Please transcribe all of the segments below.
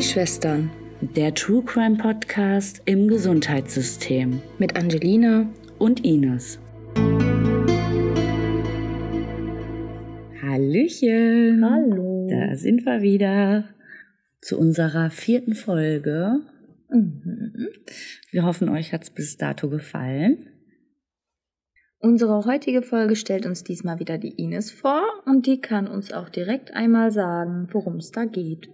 Die Schwestern. Der True Crime Podcast im Gesundheitssystem. Mit Angelina und Ines. Hallöchen. Hallo. Da sind wir wieder zu unserer vierten Folge. Mhm. Wir hoffen, euch hat es bis dato gefallen. Unsere heutige Folge stellt uns diesmal wieder die Ines vor und die kann uns auch direkt einmal sagen, worum es da geht.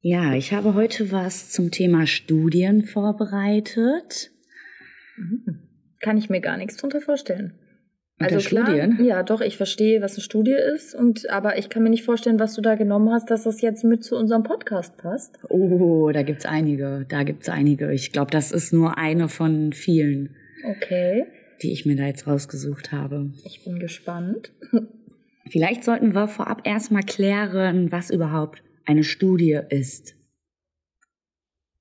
Ja, ich habe heute was zum Thema Studien vorbereitet. Mhm. Kann ich mir gar nichts drunter vorstellen. Also klar, Studien? Ja, doch, ich verstehe, was eine Studie ist, und aber ich kann mir nicht vorstellen, was du da genommen hast, dass das jetzt mit zu unserem Podcast passt. Oh, da gibt's einige, da gibt's einige. Ich glaube, das ist nur eine von vielen. Okay die ich mir da jetzt rausgesucht habe. Ich bin gespannt. Vielleicht sollten wir vorab erstmal klären, was überhaupt eine Studie ist.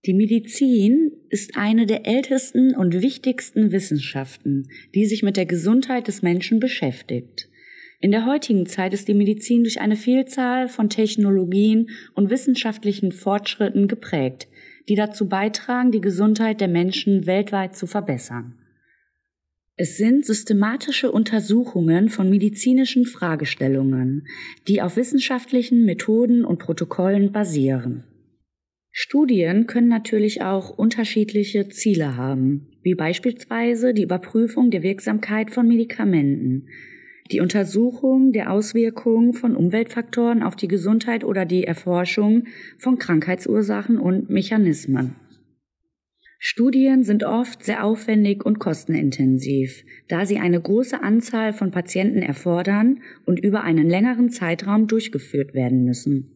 Die Medizin ist eine der ältesten und wichtigsten Wissenschaften, die sich mit der Gesundheit des Menschen beschäftigt. In der heutigen Zeit ist die Medizin durch eine Vielzahl von Technologien und wissenschaftlichen Fortschritten geprägt, die dazu beitragen, die Gesundheit der Menschen weltweit zu verbessern. Es sind systematische Untersuchungen von medizinischen Fragestellungen, die auf wissenschaftlichen Methoden und Protokollen basieren. Studien können natürlich auch unterschiedliche Ziele haben, wie beispielsweise die Überprüfung der Wirksamkeit von Medikamenten, die Untersuchung der Auswirkungen von Umweltfaktoren auf die Gesundheit oder die Erforschung von Krankheitsursachen und Mechanismen. Studien sind oft sehr aufwendig und kostenintensiv, da sie eine große Anzahl von Patienten erfordern und über einen längeren Zeitraum durchgeführt werden müssen.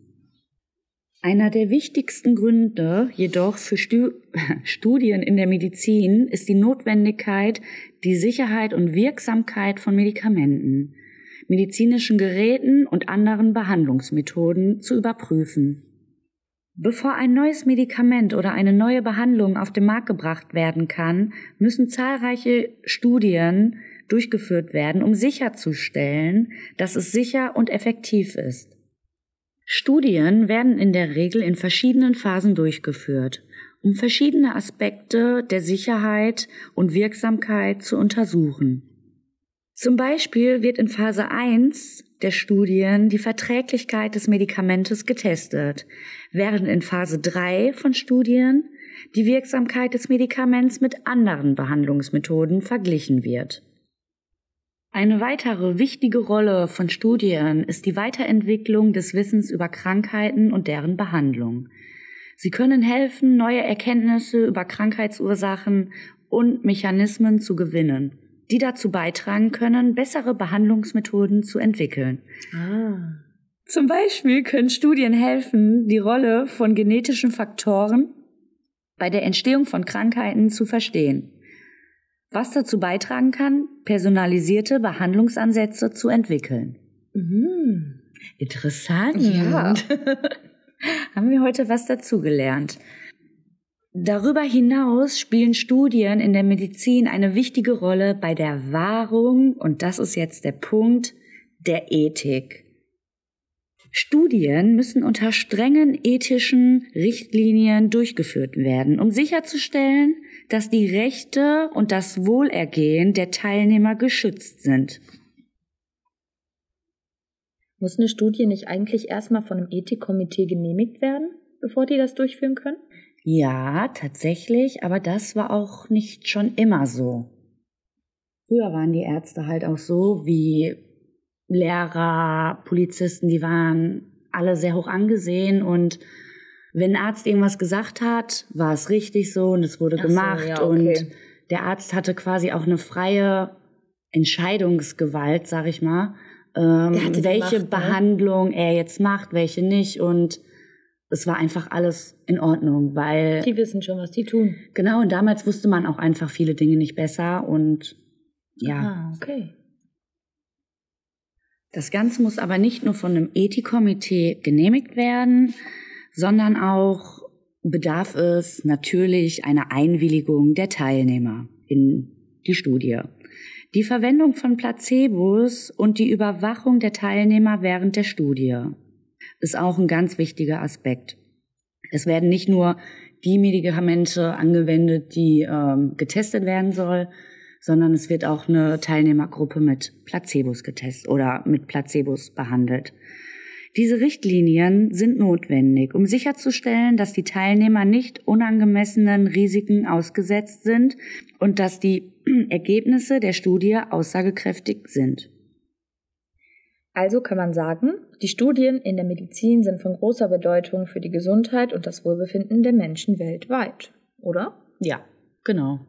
Einer der wichtigsten Gründe jedoch für Stu Studien in der Medizin ist die Notwendigkeit, die Sicherheit und Wirksamkeit von Medikamenten, medizinischen Geräten und anderen Behandlungsmethoden zu überprüfen. Bevor ein neues Medikament oder eine neue Behandlung auf den Markt gebracht werden kann, müssen zahlreiche Studien durchgeführt werden, um sicherzustellen, dass es sicher und effektiv ist. Studien werden in der Regel in verschiedenen Phasen durchgeführt, um verschiedene Aspekte der Sicherheit und Wirksamkeit zu untersuchen. Zum Beispiel wird in Phase 1 der Studien die Verträglichkeit des Medikamentes getestet, während in Phase 3 von Studien die Wirksamkeit des Medikaments mit anderen Behandlungsmethoden verglichen wird. Eine weitere wichtige Rolle von Studien ist die Weiterentwicklung des Wissens über Krankheiten und deren Behandlung. Sie können helfen, neue Erkenntnisse über Krankheitsursachen und Mechanismen zu gewinnen die dazu beitragen können, bessere Behandlungsmethoden zu entwickeln. Ah. Zum Beispiel können Studien helfen, die Rolle von genetischen Faktoren bei der Entstehung von Krankheiten zu verstehen, was dazu beitragen kann, personalisierte Behandlungsansätze zu entwickeln. Mhm. Interessant. Ja. Haben wir heute was dazugelernt. Darüber hinaus spielen Studien in der Medizin eine wichtige Rolle bei der Wahrung, und das ist jetzt der Punkt, der Ethik. Studien müssen unter strengen ethischen Richtlinien durchgeführt werden, um sicherzustellen, dass die Rechte und das Wohlergehen der Teilnehmer geschützt sind. Muss eine Studie nicht eigentlich erstmal von einem Ethikkomitee genehmigt werden, bevor die das durchführen können? Ja, tatsächlich, aber das war auch nicht schon immer so. Früher waren die Ärzte halt auch so wie Lehrer, Polizisten, die waren alle sehr hoch angesehen und wenn ein Arzt irgendwas gesagt hat, war es richtig so und es wurde Ach gemacht so, ja, okay. und der Arzt hatte quasi auch eine freie Entscheidungsgewalt, sag ich mal, ähm, welche gemacht, ne? Behandlung ne? er jetzt macht, welche nicht und es war einfach alles in Ordnung, weil. Die wissen schon, was die tun. Genau, und damals wusste man auch einfach viele Dinge nicht besser und ja. Ah, okay. Das Ganze muss aber nicht nur von einem Ethikkomitee genehmigt werden, sondern auch bedarf es natürlich einer Einwilligung der Teilnehmer in die Studie. Die Verwendung von Placebos und die Überwachung der Teilnehmer während der Studie ist auch ein ganz wichtiger Aspekt. Es werden nicht nur die Medikamente angewendet, die ähm, getestet werden soll, sondern es wird auch eine Teilnehmergruppe mit Placebos getestet oder mit Placebos behandelt. Diese Richtlinien sind notwendig, um sicherzustellen, dass die Teilnehmer nicht unangemessenen Risiken ausgesetzt sind und dass die Ergebnisse der Studie aussagekräftig sind. Also kann man sagen, die Studien in der Medizin sind von großer Bedeutung für die Gesundheit und das Wohlbefinden der Menschen weltweit, oder? Ja, genau.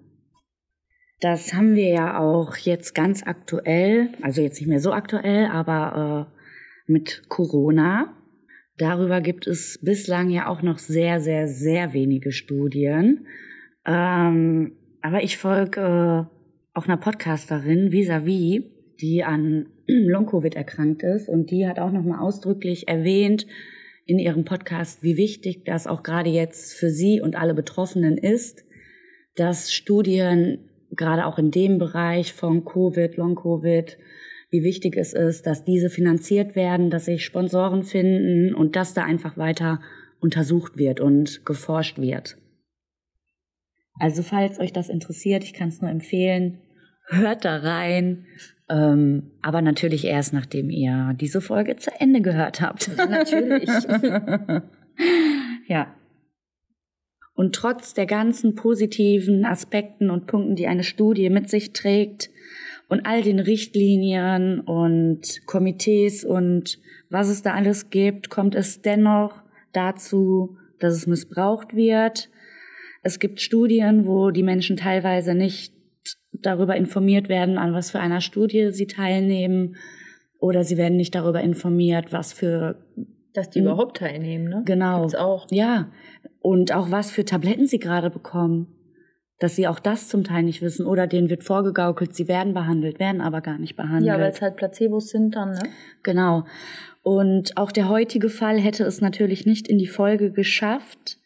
Das haben wir ja auch jetzt ganz aktuell, also jetzt nicht mehr so aktuell, aber äh, mit Corona. Darüber gibt es bislang ja auch noch sehr, sehr, sehr wenige Studien. Ähm, aber ich folge äh, auch einer Podcasterin, vis-à-vis, -vis, die an Long-Covid erkrankt ist. Und die hat auch nochmal ausdrücklich erwähnt in ihrem Podcast, wie wichtig das auch gerade jetzt für sie und alle Betroffenen ist, dass Studien gerade auch in dem Bereich von Covid, Long-Covid, wie wichtig es ist, dass diese finanziert werden, dass sich Sponsoren finden und dass da einfach weiter untersucht wird und geforscht wird. Also falls euch das interessiert, ich kann es nur empfehlen, hört da rein. Ähm, aber natürlich erst, nachdem ihr diese Folge zu Ende gehört habt. natürlich. ja. Und trotz der ganzen positiven Aspekten und Punkten, die eine Studie mit sich trägt und all den Richtlinien und Komitees und was es da alles gibt, kommt es dennoch dazu, dass es missbraucht wird. Es gibt Studien, wo die Menschen teilweise nicht darüber informiert werden, an was für einer Studie sie teilnehmen. Oder sie werden nicht darüber informiert, was für dass die hm. überhaupt teilnehmen, ne? Genau. Gibt's auch. Ja. Und auch was für Tabletten sie gerade bekommen. Dass sie auch das zum Teil nicht wissen. Oder denen wird vorgegaukelt, sie werden behandelt, werden aber gar nicht behandelt. Ja, weil es halt Placebos sind dann, ne? Genau. Und auch der heutige Fall hätte es natürlich nicht in die Folge geschafft,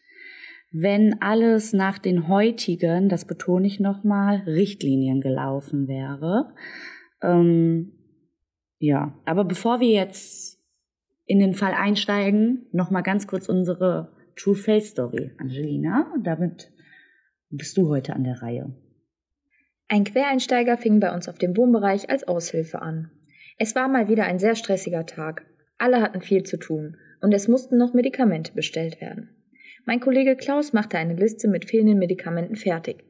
wenn alles nach den heutigen, das betone ich nochmal, Richtlinien gelaufen wäre. Ähm, ja, aber bevor wir jetzt in den Fall einsteigen, nochmal ganz kurz unsere True Face Story. Angelina, damit bist du heute an der Reihe. Ein Quereinsteiger fing bei uns auf dem Wohnbereich als Aushilfe an. Es war mal wieder ein sehr stressiger Tag. Alle hatten viel zu tun und es mussten noch Medikamente bestellt werden. Mein Kollege Klaus machte eine Liste mit fehlenden Medikamenten fertig.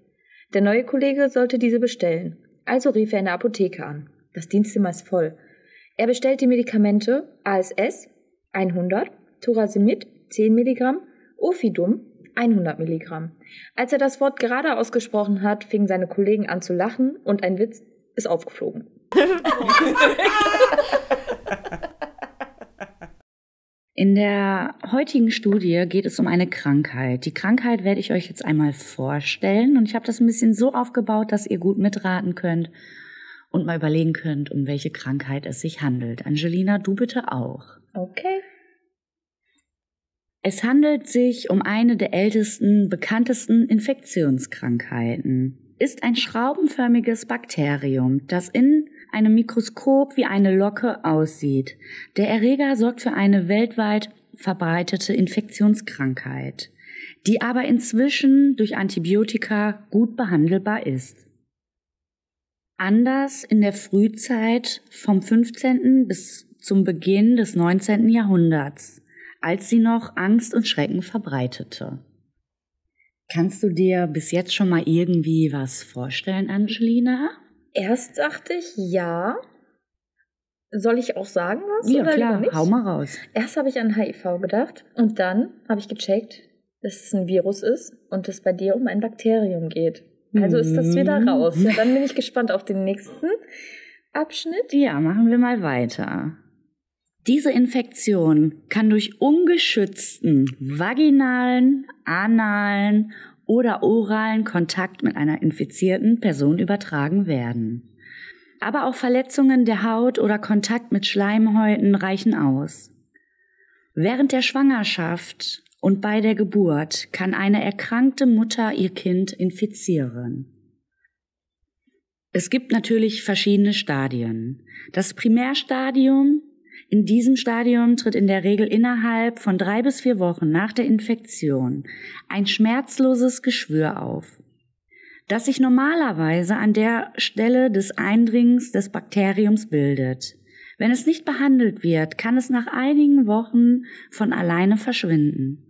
Der neue Kollege sollte diese bestellen, also rief er in der Apotheke an. Das Dienstzimmer ist voll. Er bestellt die Medikamente ASS 100, Thorasimid 10 Milligramm, Ofidum 100 Milligramm. Als er das Wort gerade ausgesprochen hat, fingen seine Kollegen an zu lachen und ein Witz ist aufgeflogen. In der heutigen Studie geht es um eine Krankheit. Die Krankheit werde ich euch jetzt einmal vorstellen und ich habe das ein bisschen so aufgebaut, dass ihr gut mitraten könnt und mal überlegen könnt, um welche Krankheit es sich handelt. Angelina, du bitte auch. Okay. Es handelt sich um eine der ältesten, bekanntesten Infektionskrankheiten. Ist ein schraubenförmiges Bakterium, das in einem Mikroskop wie eine Locke aussieht. Der Erreger sorgt für eine weltweit verbreitete Infektionskrankheit, die aber inzwischen durch Antibiotika gut behandelbar ist. Anders in der Frühzeit vom 15. bis zum Beginn des 19. Jahrhunderts, als sie noch Angst und Schrecken verbreitete. Kannst du dir bis jetzt schon mal irgendwie was vorstellen, Angelina? Erst dachte ich, ja. Soll ich auch sagen was? Ja, klar, hau mal raus. Erst habe ich an HIV gedacht und dann habe ich gecheckt, dass es ein Virus ist und es bei dir um ein Bakterium geht. Also ist das wieder mhm. raus. Ja, dann bin ich gespannt auf den nächsten Abschnitt. Ja, machen wir mal weiter. Diese Infektion kann durch ungeschützten vaginalen, analen oder oralen Kontakt mit einer infizierten Person übertragen werden. Aber auch Verletzungen der Haut oder Kontakt mit Schleimhäuten reichen aus. Während der Schwangerschaft und bei der Geburt kann eine erkrankte Mutter ihr Kind infizieren. Es gibt natürlich verschiedene Stadien. Das Primärstadium In diesem Stadium tritt in der Regel innerhalb von drei bis vier Wochen nach der Infektion ein schmerzloses Geschwür auf, das sich normalerweise an der Stelle des Eindringens des Bakteriums bildet. Wenn es nicht behandelt wird, kann es nach einigen Wochen von alleine verschwinden.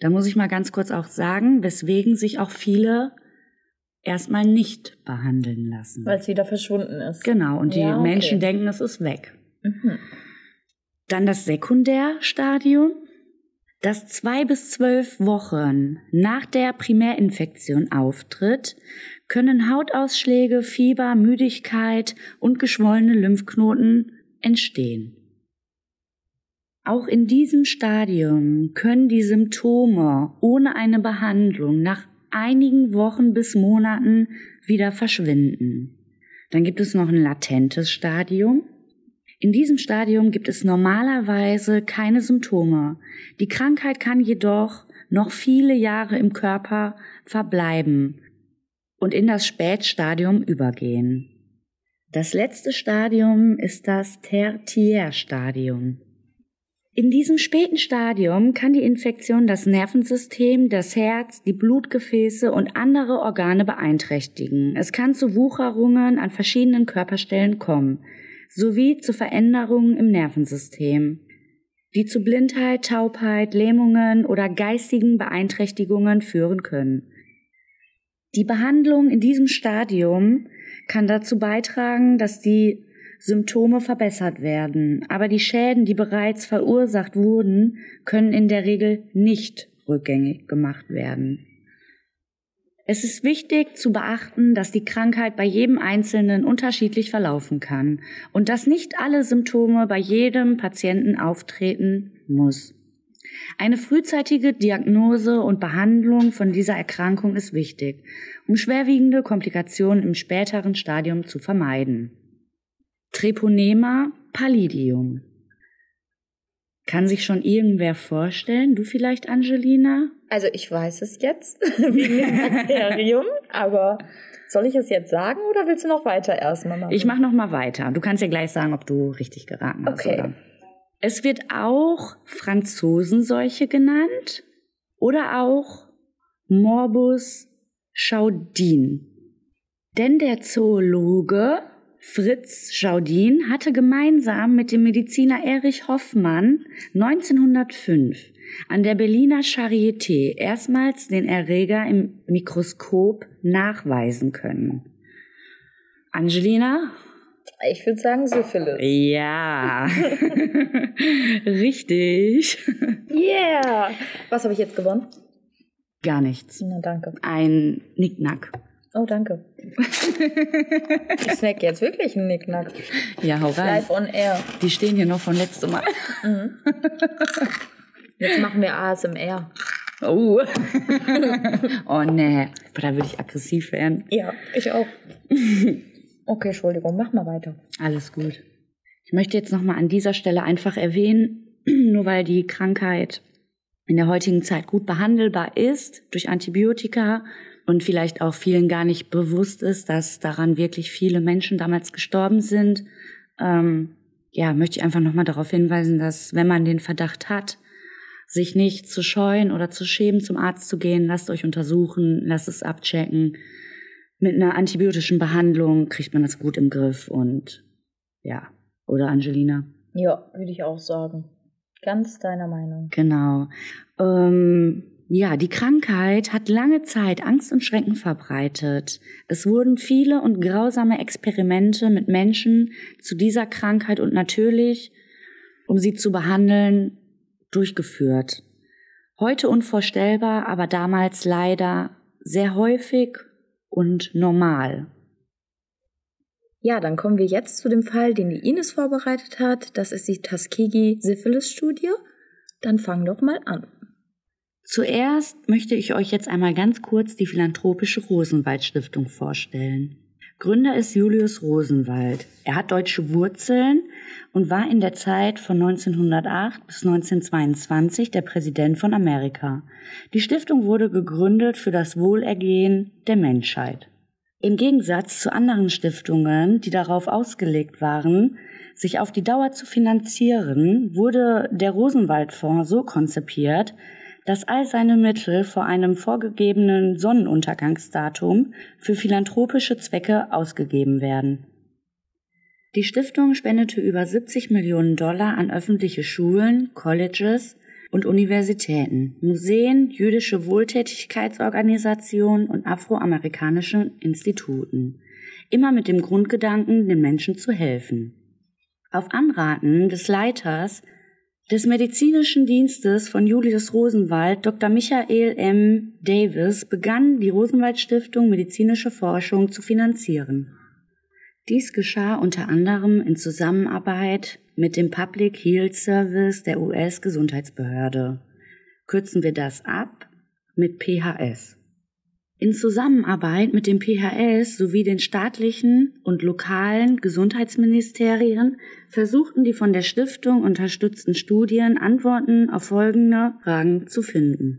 Da muss ich mal ganz kurz auch sagen, weswegen sich auch viele erstmal nicht behandeln lassen. Weil es wieder verschwunden ist. Genau, und die Ja, okay. Menschen denken, es ist weg. Mhm. Dann das Sekundärstadium, das zwei bis zwölf Wochen nach der Primärinfektion auftritt, können Hautausschläge, Fieber, Müdigkeit und geschwollene Lymphknoten entstehen. Auch in diesem Stadium können die Symptome ohne eine Behandlung nach einigen Wochen bis Monaten wieder verschwinden. Dann gibt es noch ein latentes Stadium. In diesem Stadium gibt es normalerweise keine Symptome. Die Krankheit kann jedoch noch viele Jahre im Körper verbleiben und in das Spätstadium übergehen. Das letzte Stadium ist das Tertiärstadium. In diesem späten Stadium kann die Infektion das Nervensystem, das Herz, die Blutgefäße und andere Organe beeinträchtigen. Es kann zu Wucherungen an verschiedenen Körperstellen kommen, sowie zu Veränderungen im Nervensystem, die zu Blindheit, Taubheit, Lähmungen oder geistigen Beeinträchtigungen führen können. Die Behandlung in diesem Stadium kann dazu beitragen, dass die Symptome verbessert werden, aber die Schäden, die bereits verursacht wurden, können in der Regel nicht rückgängig gemacht werden. Es ist wichtig zu beachten, dass die Krankheit bei jedem Einzelnen unterschiedlich verlaufen kann und dass nicht alle Symptome bei jedem Patienten auftreten muss. Eine frühzeitige Diagnose und Behandlung von dieser Erkrankung ist wichtig, um schwerwiegende Komplikationen im späteren Stadium zu vermeiden. Treponema pallidium. Kann sich schon irgendwer vorstellen? Du vielleicht, Angelina? Also ich weiß es jetzt wegen dem Bakterium, aber soll ich es jetzt sagen oder willst du noch weiter erstmal machen? Ich mache noch mal weiter. Du kannst ja gleich sagen, ob du richtig geraten hast. Okay. Oder? Es wird auch Franzosenseuche genannt oder auch Morbus Schaudin. Denn der Zoologe Fritz Schaudin hatte gemeinsam mit dem Mediziner Erich Hoffmann 1905 an der Berliner Charité erstmals den Erreger im Mikroskop nachweisen können. Angelina? Ich würde sagen Syphilis. Ja, richtig. Yeah! Was habe ich jetzt gewonnen? Gar nichts. Na danke. Ein Nicknack. Oh, danke. ich snack jetzt wirklich einen Nicknack. Ja, hau rein. Live on air. Die stehen hier noch von letztem Mal. Jetzt machen wir ASMR. Oh. oh nee, aber da würde ich aggressiv werden. Ja, ich auch. Okay, Entschuldigung, mach mal weiter. Alles gut. Ich möchte jetzt nochmal an dieser Stelle einfach erwähnen, nur weil die Krankheit in der heutigen Zeit gut behandelbar ist durch Antibiotika und vielleicht auch vielen gar nicht bewusst ist, dass daran wirklich viele Menschen damals gestorben sind, ähm, ja, möchte ich einfach nochmal darauf hinweisen, dass wenn man den Verdacht hat, sich nicht zu scheuen oder zu schämen, zum Arzt zu gehen, lasst euch untersuchen, lasst es abchecken. Mit einer antibiotischen Behandlung kriegt man das gut im Griff und ja, oder Angelina? Ja, würde ich auch sagen. Ganz deiner Meinung. Genau. Ähm, ja, die Krankheit hat lange Zeit Angst und Schrecken verbreitet. Es wurden viele und grausame Experimente mit Menschen zu dieser Krankheit und natürlich, um sie zu behandeln, durchgeführt. Heute unvorstellbar, aber damals leider sehr häufig und normal. Ja, dann kommen wir jetzt zu dem Fall, den die Ines vorbereitet hat. Das ist die Tuskegee-Syphilis-Studie. Dann fang doch mal an. Zuerst möchte ich euch jetzt einmal ganz kurz die philanthropische Rosenwald Stiftung vorstellen. Gründer ist Julius Rosenwald. Er hat deutsche Wurzeln und war in der Zeit von 1908 bis 1922 der Präsident von Amerika. Die Stiftung wurde gegründet für das Wohlergehen der Menschheit. Im Gegensatz zu anderen Stiftungen, die darauf ausgelegt waren, sich auf die Dauer zu finanzieren, wurde der Rosenwaldfonds so konzipiert, dass all seine Mittel vor einem vorgegebenen Sonnenuntergangsdatum für philanthropische Zwecke ausgegeben werden. Die Stiftung spendete über 70 Millionen Dollar an öffentliche Schulen, Colleges und Universitäten, Museen, jüdische Wohltätigkeitsorganisationen und afroamerikanischen Instituten, immer mit dem Grundgedanken, den Menschen zu helfen. Auf Anraten des Leiters des medizinischen Dienstes von Julius Rosenwald, Dr. Michael M. Davis, begann die Rosenwald Stiftung medizinische Forschung zu finanzieren. Dies geschah unter anderem in Zusammenarbeit mit dem Public Health Service der US-Gesundheitsbehörde. Kürzen wir das ab mit PHS. In Zusammenarbeit mit dem PHS sowie den staatlichen und lokalen Gesundheitsministerien versuchten die von der Stiftung unterstützten Studien Antworten auf folgende Fragen zu finden.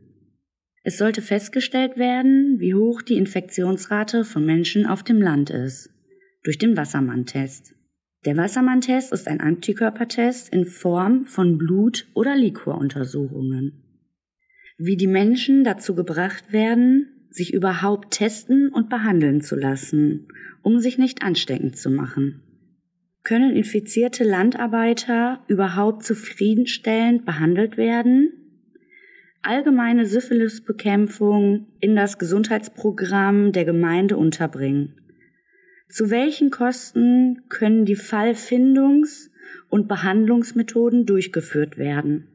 Es sollte festgestellt werden, wie hoch die Infektionsrate von Menschen auf dem Land ist, durch den Wassermann-Test. Der Wassermann-Test ist ein Antikörpertest in Form von Blut- oder Liquoruntersuchungen. Wie die Menschen dazu gebracht werden, sich überhaupt testen und behandeln zu lassen, um sich nicht ansteckend zu machen. Können infizierte Landarbeiter überhaupt zufriedenstellend behandelt werden? Allgemeine Syphilisbekämpfung in das Gesundheitsprogramm der Gemeinde unterbringen. Zu welchen Kosten können die Fallfindungs- und Behandlungsmethoden durchgeführt werden?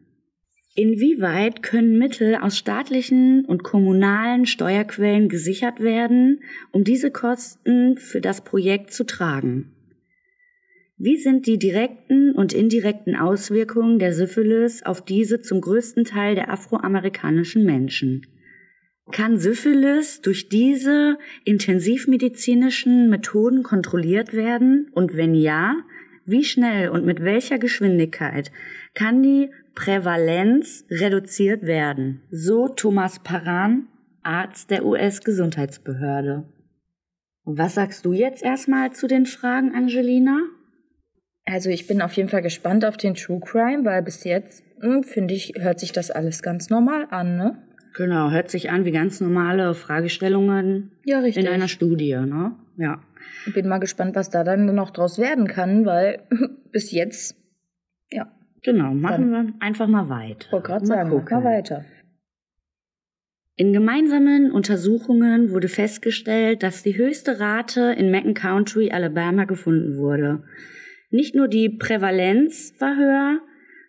Inwieweit können Mittel aus staatlichen und kommunalen Steuerquellen gesichert werden, um diese Kosten für das Projekt zu tragen? Wie sind die direkten und indirekten Auswirkungen der Syphilis auf diese zum größten Teil der afroamerikanischen Menschen? Kann Syphilis durch diese intensivmedizinischen Methoden kontrolliert werden? Und wenn ja, wie schnell und mit welcher Geschwindigkeit kann die Prävalenz reduziert werden. So Thomas Paran, Arzt der US-Gesundheitsbehörde. Was sagst du jetzt erstmal zu den Fragen, Angelina? Also ich bin auf jeden Fall gespannt auf den True Crime, weil bis jetzt, hm, finde ich, hört sich das alles ganz normal an, ne? Genau, hört sich an wie ganz normale Fragestellungen ja, richtig. in einer Studie, ne? Ja. Ich bin mal gespannt, was da dann noch draus werden kann, weil bis jetzt, ja. Genau, machen Dann, wir einfach mal weiter. Wollte gerade sagen, gucken. mal weiter. In gemeinsamen Untersuchungen wurde festgestellt, dass die höchste Rate in Macon County, Alabama gefunden wurde. Nicht nur die Prävalenz war höher,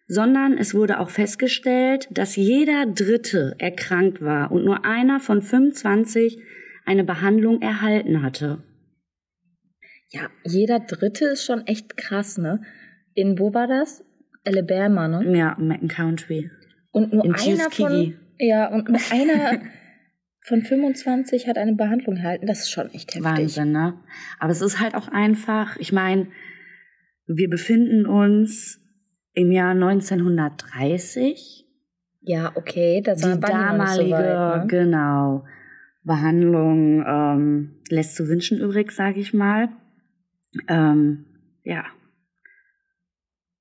sondern es wurde auch festgestellt, dass jeder Dritte erkrankt war und nur einer von 25 eine Behandlung erhalten hatte. Ja, jeder Dritte ist schon echt krass, ne? In wo war das? Alabama, ne? Ja, Macon County. Und nur In einer von ja und nur einer von 25 hat eine Behandlung erhalten. Das ist schon echt heftig. Wahnsinn, ne? Aber es ist halt auch einfach. Ich meine, wir befinden uns im Jahr 1930. Ja, okay, das war die damalige, so weit, ne? genau, Behandlung ähm, lässt zu wünschen übrig, sage ich mal. Ähm, ja,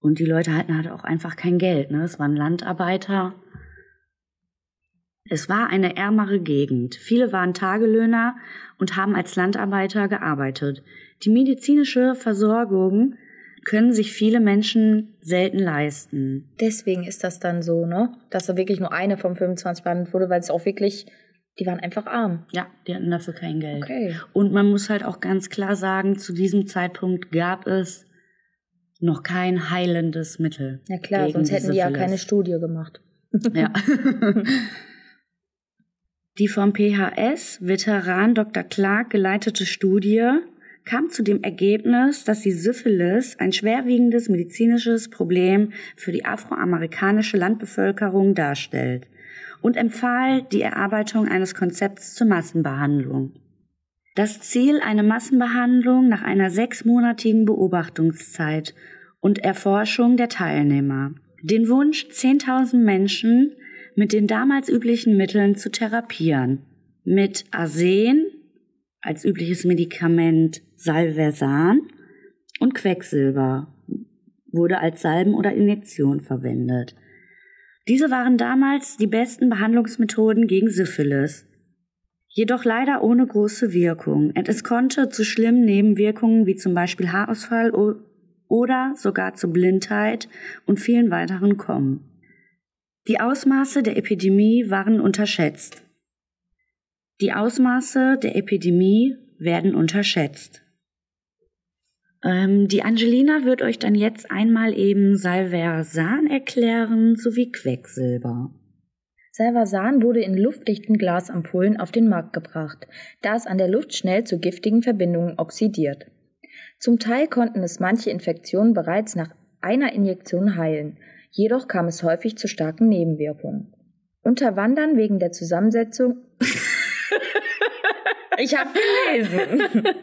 und die Leute hatten halt auch einfach kein Geld. Ne? Es waren Landarbeiter. Es war eine ärmere Gegend. Viele waren Tagelöhner und haben als Landarbeiter gearbeitet. Die medizinische Versorgung können sich viele Menschen selten leisten. Deswegen ist das dann so, ne? Dass da wirklich nur eine von 25 behandelt wurde, weil es auch wirklich, die waren einfach arm. Ja, die hatten dafür kein Geld. Okay. Und man muss halt auch ganz klar sagen, zu diesem Zeitpunkt gab es noch kein heilendes Mittel. Ja klar, sonst hätten die ja keine Studie gemacht. ja. Die vom PHS Veteran Dr. Clark geleitete Studie kam zu dem Ergebnis, dass die Syphilis ein schwerwiegendes medizinisches Problem für die afroamerikanische Landbevölkerung darstellt und empfahl die Erarbeitung eines Konzepts zur Massenbehandlung. Das Ziel eine Massenbehandlung nach einer sechsmonatigen Beobachtungszeit und Erforschung der Teilnehmer. Den Wunsch, 10.000 Menschen mit den damals üblichen Mitteln zu therapieren. Mit Arsen, als übliches Medikament Salversan und Quecksilber wurde als Salben oder Injektion verwendet. Diese waren damals die besten Behandlungsmethoden gegen Syphilis. Jedoch leider ohne große Wirkung. Und es konnte zu schlimmen Nebenwirkungen wie zum Beispiel Haarausfall oder sogar zu Blindheit und vielen weiteren kommen. Die Ausmaße der Epidemie waren unterschätzt. Die Ausmaße der Epidemie werden unterschätzt. Ähm, die Angelina wird euch dann jetzt einmal eben Salversan erklären sowie Quecksilber. Salvarsan wurde in luftdichten Glasampullen auf den Markt gebracht, da es an der Luft schnell zu giftigen Verbindungen oxidiert. Zum Teil konnten es manche Infektionen bereits nach einer Injektion heilen, jedoch kam es häufig zu starken Nebenwirkungen. Unter Wandern wegen der Zusammensetzung Ich habe gelesen.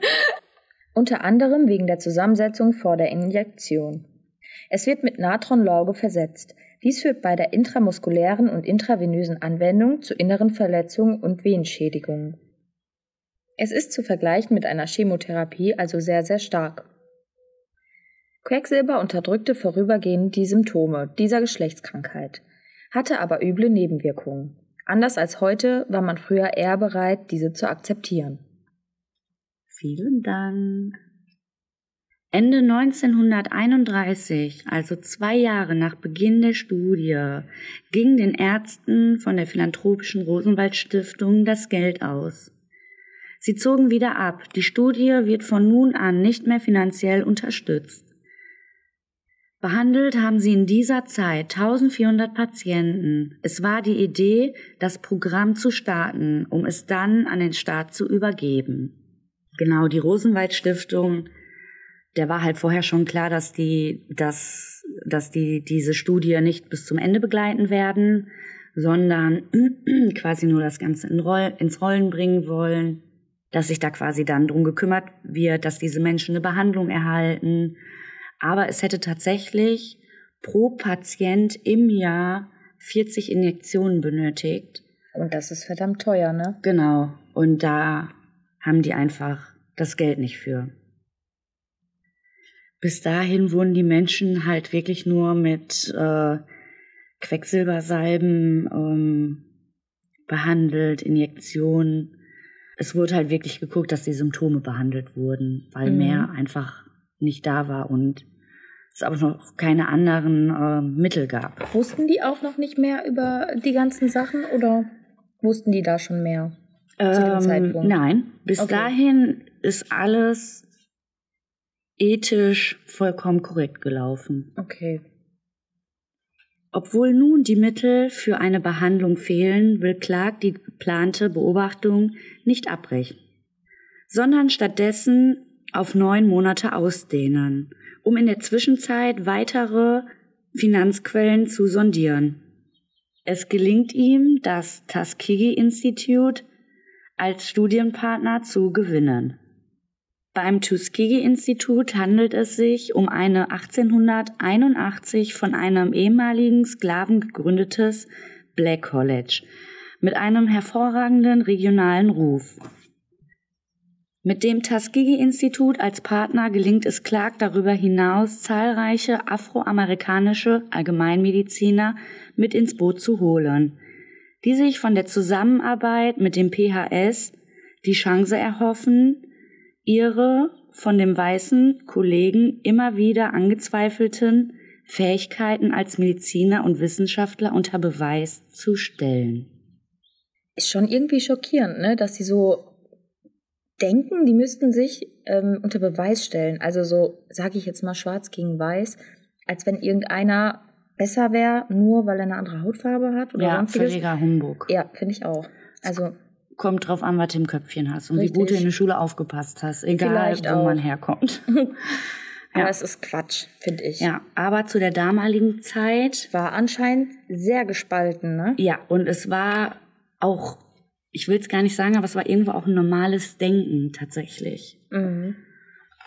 Unter anderem wegen der Zusammensetzung vor der Injektion. Es wird mit Natronlauge versetzt. Dies führt bei der intramuskulären und intravenösen Anwendung zu inneren Verletzungen und Venenschädigungen. Es ist zu vergleichen mit einer Chemotherapie also sehr, sehr stark. Quecksilber unterdrückte vorübergehend die Symptome dieser Geschlechtskrankheit, hatte aber üble Nebenwirkungen. Anders als heute war man früher eher bereit, diese zu akzeptieren. Vielen Dank. Ende 1931, also zwei Jahre nach Beginn der Studie, ging den Ärzten von der philanthropischen Rosenwald Stiftung das Geld aus. Sie zogen wieder ab. Die Studie wird von nun an nicht mehr finanziell unterstützt. Behandelt haben sie in dieser Zeit 1400 Patienten. Es war die Idee, das Programm zu starten, um es dann an den Staat zu übergeben. Genau, die Rosenwald Stiftung der war halt vorher schon klar, dass die, dass, dass die diese Studie nicht bis zum Ende begleiten werden, sondern quasi nur das Ganze in Roll, ins Rollen bringen wollen, dass sich da quasi dann drum gekümmert wird, dass diese Menschen eine Behandlung erhalten. Aber es hätte tatsächlich pro Patient im Jahr 40 Injektionen benötigt. Und das ist verdammt teuer, ne? Genau. Und da haben die einfach das Geld nicht für bis dahin wurden die Menschen halt wirklich nur mit äh, Quecksilbersalben ähm, behandelt, Injektionen. Es wurde halt wirklich geguckt, dass die Symptome behandelt wurden, weil mhm. mehr einfach nicht da war und es aber noch keine anderen äh, Mittel gab. Wussten die auch noch nicht mehr über die ganzen Sachen oder wussten die da schon mehr? Ähm, nein, bis okay. dahin ist alles ethisch vollkommen korrekt gelaufen. Okay. Obwohl nun die Mittel für eine Behandlung fehlen, will Clark die geplante Beobachtung nicht abbrechen, sondern stattdessen auf neun Monate ausdehnen, um in der Zwischenzeit weitere Finanzquellen zu sondieren. Es gelingt ihm, das Tuskegee Institute als Studienpartner zu gewinnen. Beim Tuskegee-Institut handelt es sich um eine 1881 von einem ehemaligen Sklaven gegründetes Black College mit einem hervorragenden regionalen Ruf. Mit dem Tuskegee-Institut als Partner gelingt es Clark darüber hinaus, zahlreiche afroamerikanische Allgemeinmediziner mit ins Boot zu holen, die sich von der Zusammenarbeit mit dem PHS die Chance erhoffen, ihre von dem weißen Kollegen immer wieder angezweifelten Fähigkeiten als Mediziner und Wissenschaftler unter Beweis zu stellen. Ist schon irgendwie schockierend, ne? dass sie so denken, die müssten sich ähm, unter Beweis stellen. Also so, sage ich jetzt mal, schwarz gegen weiß, als wenn irgendeiner besser wäre, nur weil er eine andere Hautfarbe hat oder ja, sonstiges. völliger Humbug. Ja, finde ich auch. Also kommt drauf an, was du im Köpfchen hast und Richtig. wie gut du in der Schule aufgepasst hast, egal Vielleicht wo auch. man herkommt. aber ja. es ist Quatsch, finde ich. Ja, aber zu der damaligen Zeit war anscheinend sehr gespalten, ne? Ja, und es war auch, ich will es gar nicht sagen, aber es war irgendwo auch ein normales Denken tatsächlich. Mhm.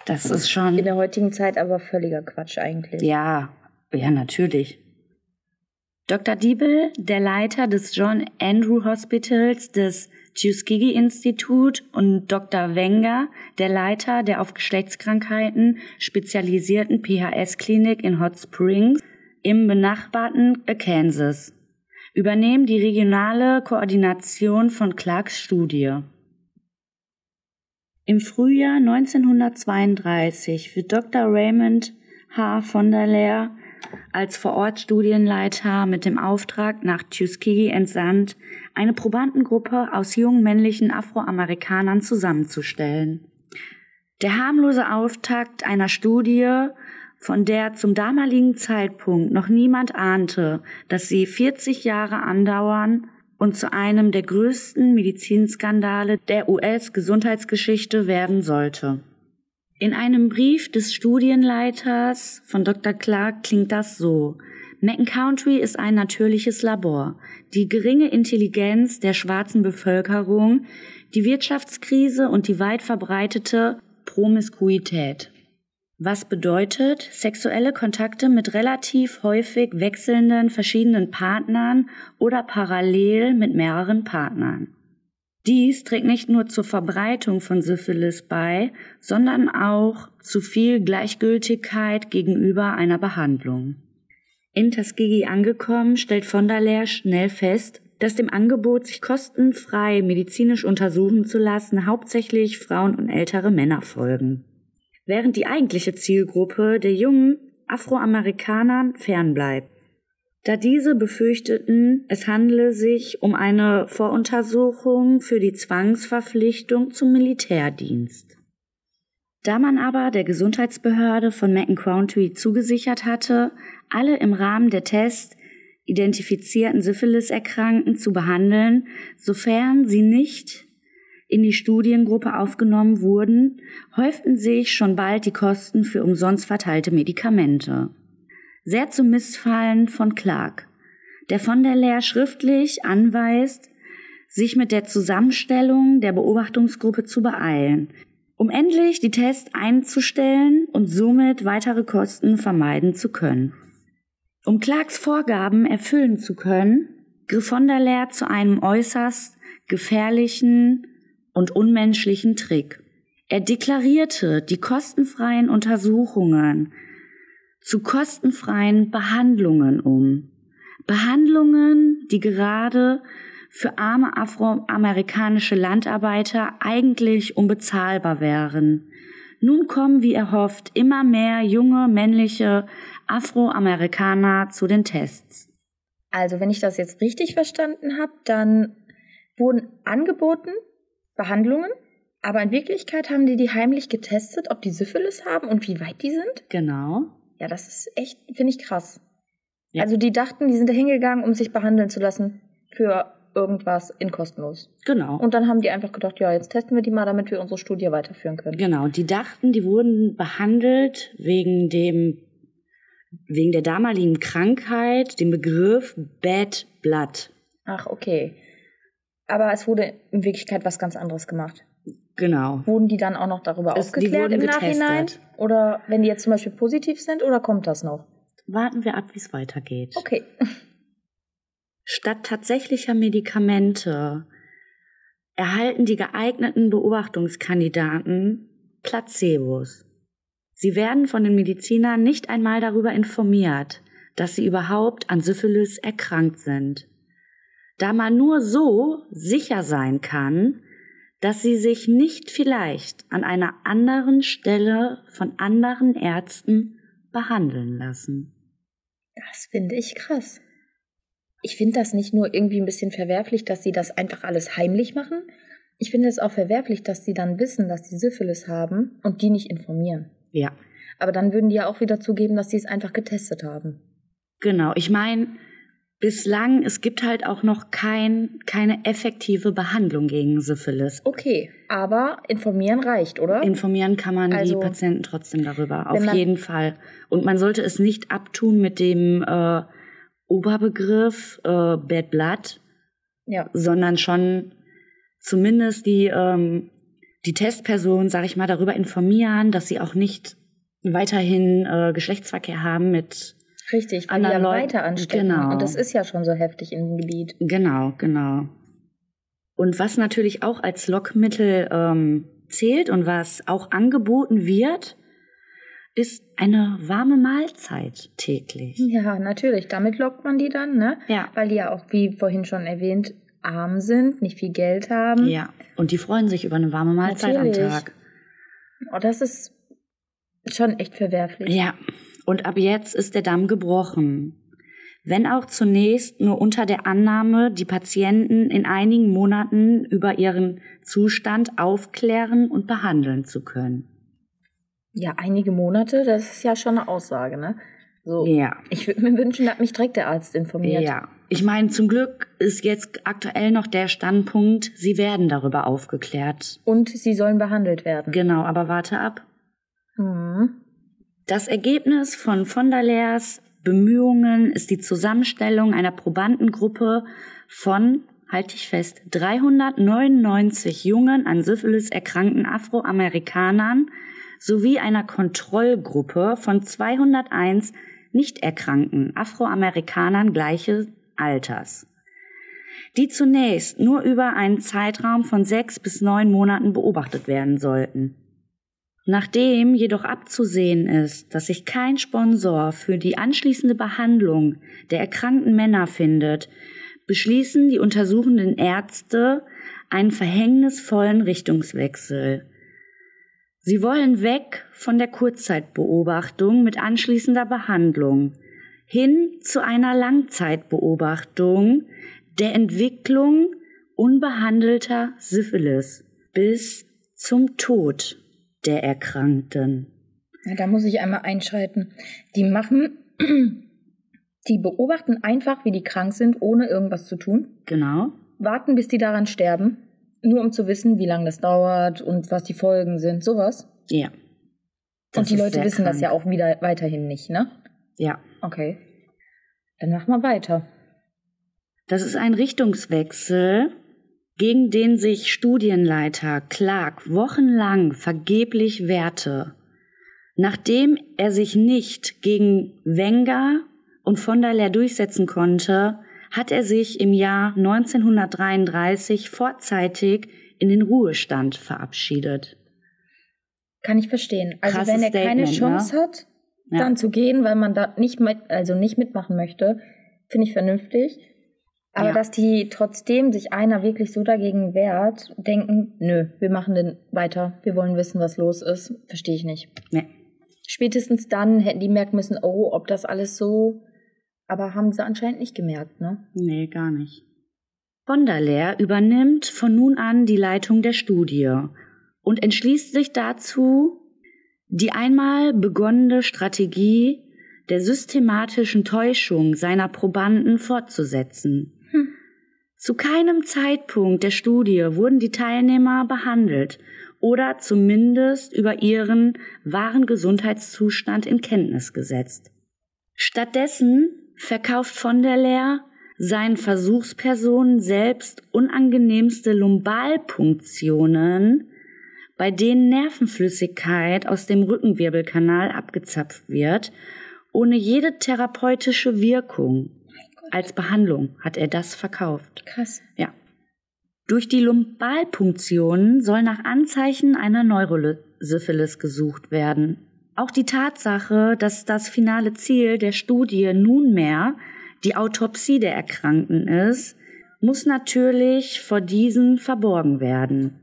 Das ist schon. In der heutigen Zeit aber völliger Quatsch eigentlich. Ja, ja, natürlich. Dr. Diebel, der Leiter des John Andrew Hospitals des Tuskegee-Institut und Dr. Wenger, der Leiter der auf Geschlechtskrankheiten spezialisierten PHS-Klinik in Hot Springs im benachbarten Kansas, übernehmen die regionale Koordination von Clarks Studie. Im Frühjahr 1932 wird Dr. Raymond H. von der Leer als Vorortstudienleiter mit dem Auftrag nach Tuskegee entsandt, eine Probandengruppe aus jungen männlichen Afroamerikanern zusammenzustellen. Der harmlose Auftakt einer Studie, von der zum damaligen Zeitpunkt noch niemand ahnte, dass sie 40 Jahre andauern und zu einem der größten Medizinskandale der US-Gesundheitsgeschichte werden sollte. In einem Brief des Studienleiters von Dr. Clark klingt das so. Macon Country ist ein natürliches Labor. Die geringe Intelligenz der schwarzen Bevölkerung, die Wirtschaftskrise und die weit verbreitete Promiskuität. Was bedeutet sexuelle Kontakte mit relativ häufig wechselnden verschiedenen Partnern oder parallel mit mehreren Partnern. Dies trägt nicht nur zur Verbreitung von Syphilis bei, sondern auch zu viel Gleichgültigkeit gegenüber einer Behandlung. In Tuskegee angekommen, stellt von der Leer schnell fest, dass dem Angebot, sich kostenfrei medizinisch untersuchen zu lassen, hauptsächlich Frauen und ältere Männer folgen. Während die eigentliche Zielgruppe der jungen Afroamerikanern fernbleibt da diese befürchteten, es handle sich um eine Voruntersuchung für die Zwangsverpflichtung zum Militärdienst. Da man aber der Gesundheitsbehörde von Macon County zugesichert hatte, alle im Rahmen der Tests identifizierten Syphilis-Erkrankten zu behandeln, sofern sie nicht in die Studiengruppe aufgenommen wurden, häuften sich schon bald die Kosten für umsonst verteilte Medikamente sehr zum Missfallen von Clark, der von der Lehr schriftlich anweist, sich mit der Zusammenstellung der Beobachtungsgruppe zu beeilen, um endlich die Tests einzustellen und somit weitere Kosten vermeiden zu können. Um Clarks Vorgaben erfüllen zu können, griff von der Lehr zu einem äußerst gefährlichen und unmenschlichen Trick. Er deklarierte die kostenfreien Untersuchungen zu kostenfreien Behandlungen um. Behandlungen, die gerade für arme afroamerikanische Landarbeiter eigentlich unbezahlbar wären. Nun kommen, wie erhofft, immer mehr junge männliche Afroamerikaner zu den Tests. Also, wenn ich das jetzt richtig verstanden habe, dann wurden angeboten Behandlungen, aber in Wirklichkeit haben die die heimlich getestet, ob die Syphilis haben und wie weit die sind? Genau. Ja, das ist echt, finde ich krass. Ja. Also die dachten, die sind da hingegangen, um sich behandeln zu lassen für irgendwas in kostenlos. Genau. Und dann haben die einfach gedacht, ja, jetzt testen wir die mal, damit wir unsere Studie weiterführen können. Genau, die dachten, die wurden behandelt wegen dem wegen der damaligen Krankheit, dem Begriff Bad Blood. Ach, okay. Aber es wurde in Wirklichkeit was ganz anderes gemacht. Genau. Wurden die dann auch noch darüber es, aufgeklärt im getestet. Nachhinein? Oder wenn die jetzt zum Beispiel positiv sind oder kommt das noch? Warten wir ab, wie es weitergeht. Okay. Statt tatsächlicher Medikamente erhalten die geeigneten Beobachtungskandidaten Placebos. Sie werden von den Medizinern nicht einmal darüber informiert, dass sie überhaupt an Syphilis erkrankt sind. Da man nur so sicher sein kann, dass sie sich nicht vielleicht an einer anderen Stelle von anderen Ärzten behandeln lassen. Das finde ich krass. Ich finde das nicht nur irgendwie ein bisschen verwerflich, dass sie das einfach alles heimlich machen. Ich finde es auch verwerflich, dass sie dann wissen, dass sie Syphilis haben und die nicht informieren. Ja. Aber dann würden die ja auch wieder zugeben, dass sie es einfach getestet haben. Genau. Ich meine, bislang, es gibt halt auch noch kein, keine effektive Behandlung gegen Syphilis. Okay, aber informieren reicht, oder? Informieren kann man also, die Patienten trotzdem darüber, auf jeden Fall. Und man sollte es nicht abtun mit dem äh, Oberbegriff äh, Bad Blood, ja. sondern schon zumindest die, ähm, die Testperson, sag ich mal, darüber informieren, dass sie auch nicht weiterhin äh, Geschlechtsverkehr haben mit Richtig, die ja weiter anstecken. Genau. Und das ist ja schon so heftig in dem Gebiet. Genau, genau. Und was natürlich auch als Lockmittel ähm, zählt und was auch angeboten wird, ist eine warme Mahlzeit täglich. Ja, natürlich. Damit lockt man die dann, ne? Ja. Weil die ja auch, wie vorhin schon erwähnt, arm sind, nicht viel Geld haben. Ja. Und die freuen sich über eine warme Mahlzeit Natürlich. am Tag. Oh, das ist schon echt verwerflich. Ja. Und ab jetzt ist der Damm gebrochen. Wenn auch zunächst nur unter der Annahme, die Patienten in einigen Monaten über ihren Zustand aufklären und behandeln zu können. Ja, einige Monate, das ist ja schon eine Aussage, ne? So. Ja. Ich würde mir wünschen, dass mich direkt der Arzt informiert. Ja. Ich meine, zum Glück ist jetzt aktuell noch der Standpunkt, sie werden darüber aufgeklärt. Und sie sollen behandelt werden. Genau, aber warte ab. Mhm. Das Ergebnis von von der Leers Bemühungen ist die Zusammenstellung einer Probandengruppe von, halte ich fest, 399 jungen an Syphilis erkrankten Afroamerikanern sowie einer Kontrollgruppe von 201 nicht erkrankten Afroamerikanern gleichen Alters, die zunächst nur über einen Zeitraum von sechs bis neun Monaten beobachtet werden sollten. Nachdem jedoch abzusehen ist, dass sich kein Sponsor für die anschließende Behandlung der erkrankten Männer findet, beschließen die untersuchenden Ärzte einen verhängnisvollen Richtungswechsel. Sie wollen weg von der Kurzzeitbeobachtung mit anschließender Behandlung hin zu einer Langzeitbeobachtung der Entwicklung unbehandelter Syphilis bis zum Tod der Erkrankten. Ja, da muss ich einmal einschreiten. Die machen, die beobachten einfach, wie die krank sind, ohne irgendwas zu tun. Genau. Warten, bis die daran sterben. Nur um zu wissen, wie lange das dauert und was die Folgen sind. Sowas. Ja. Das und die Leute wissen das krank. ja auch wieder weiterhin nicht, ne? Ja. Okay. Dann mach mal weiter. Das ist ein Richtungswechsel, gegen den sich Studienleiter Clark wochenlang vergeblich wehrte. Nachdem er sich nicht gegen Wenger und von der Leer durchsetzen konnte, hat er sich im Jahr 1933 vorzeitig in den Ruhestand verabschiedet. Kann ich verstehen. Also Krasses wenn er keine Statement, Chance ne? hat, Ja. dann zu gehen, weil man da nicht mit, also nicht mitmachen möchte, finde ich vernünftig. Aber Ja. dass die trotzdem sich einer wirklich so dagegen wehrt, denken, nö, wir machen den weiter, wir wollen wissen, was los ist, verstehe ich nicht. Nee. Spätestens dann hätten die merken müssen, oh, ob das alles so, aber haben sie anscheinend nicht gemerkt, ne? Nee, gar nicht. Bonderlehr übernimmt von nun an die Leitung der Studie und entschließt sich dazu, die einmal begonnene Strategie der systematischen Täuschung seiner Probanden fortzusetzen. Hm. Zu keinem Zeitpunkt der Studie wurden die Teilnehmer behandelt oder zumindest über ihren wahren Gesundheitszustand in Kenntnis gesetzt. Stattdessen verkauft von der Leer seinen Versuchspersonen selbst unangenehmste Lumbalpunktionen, bei denen Nervenflüssigkeit aus dem Rückenwirbelkanal abgezapft wird, ohne jede therapeutische Wirkung. Als Behandlung hat er das verkauft. Krass. Ja. Durch die Lumbalpunktionen soll nach Anzeichen einer Neurosyphilis gesucht werden. Auch die Tatsache, dass das finale Ziel der Studie nunmehr die Autopsie der Erkrankten ist, muss natürlich vor diesen verborgen werden.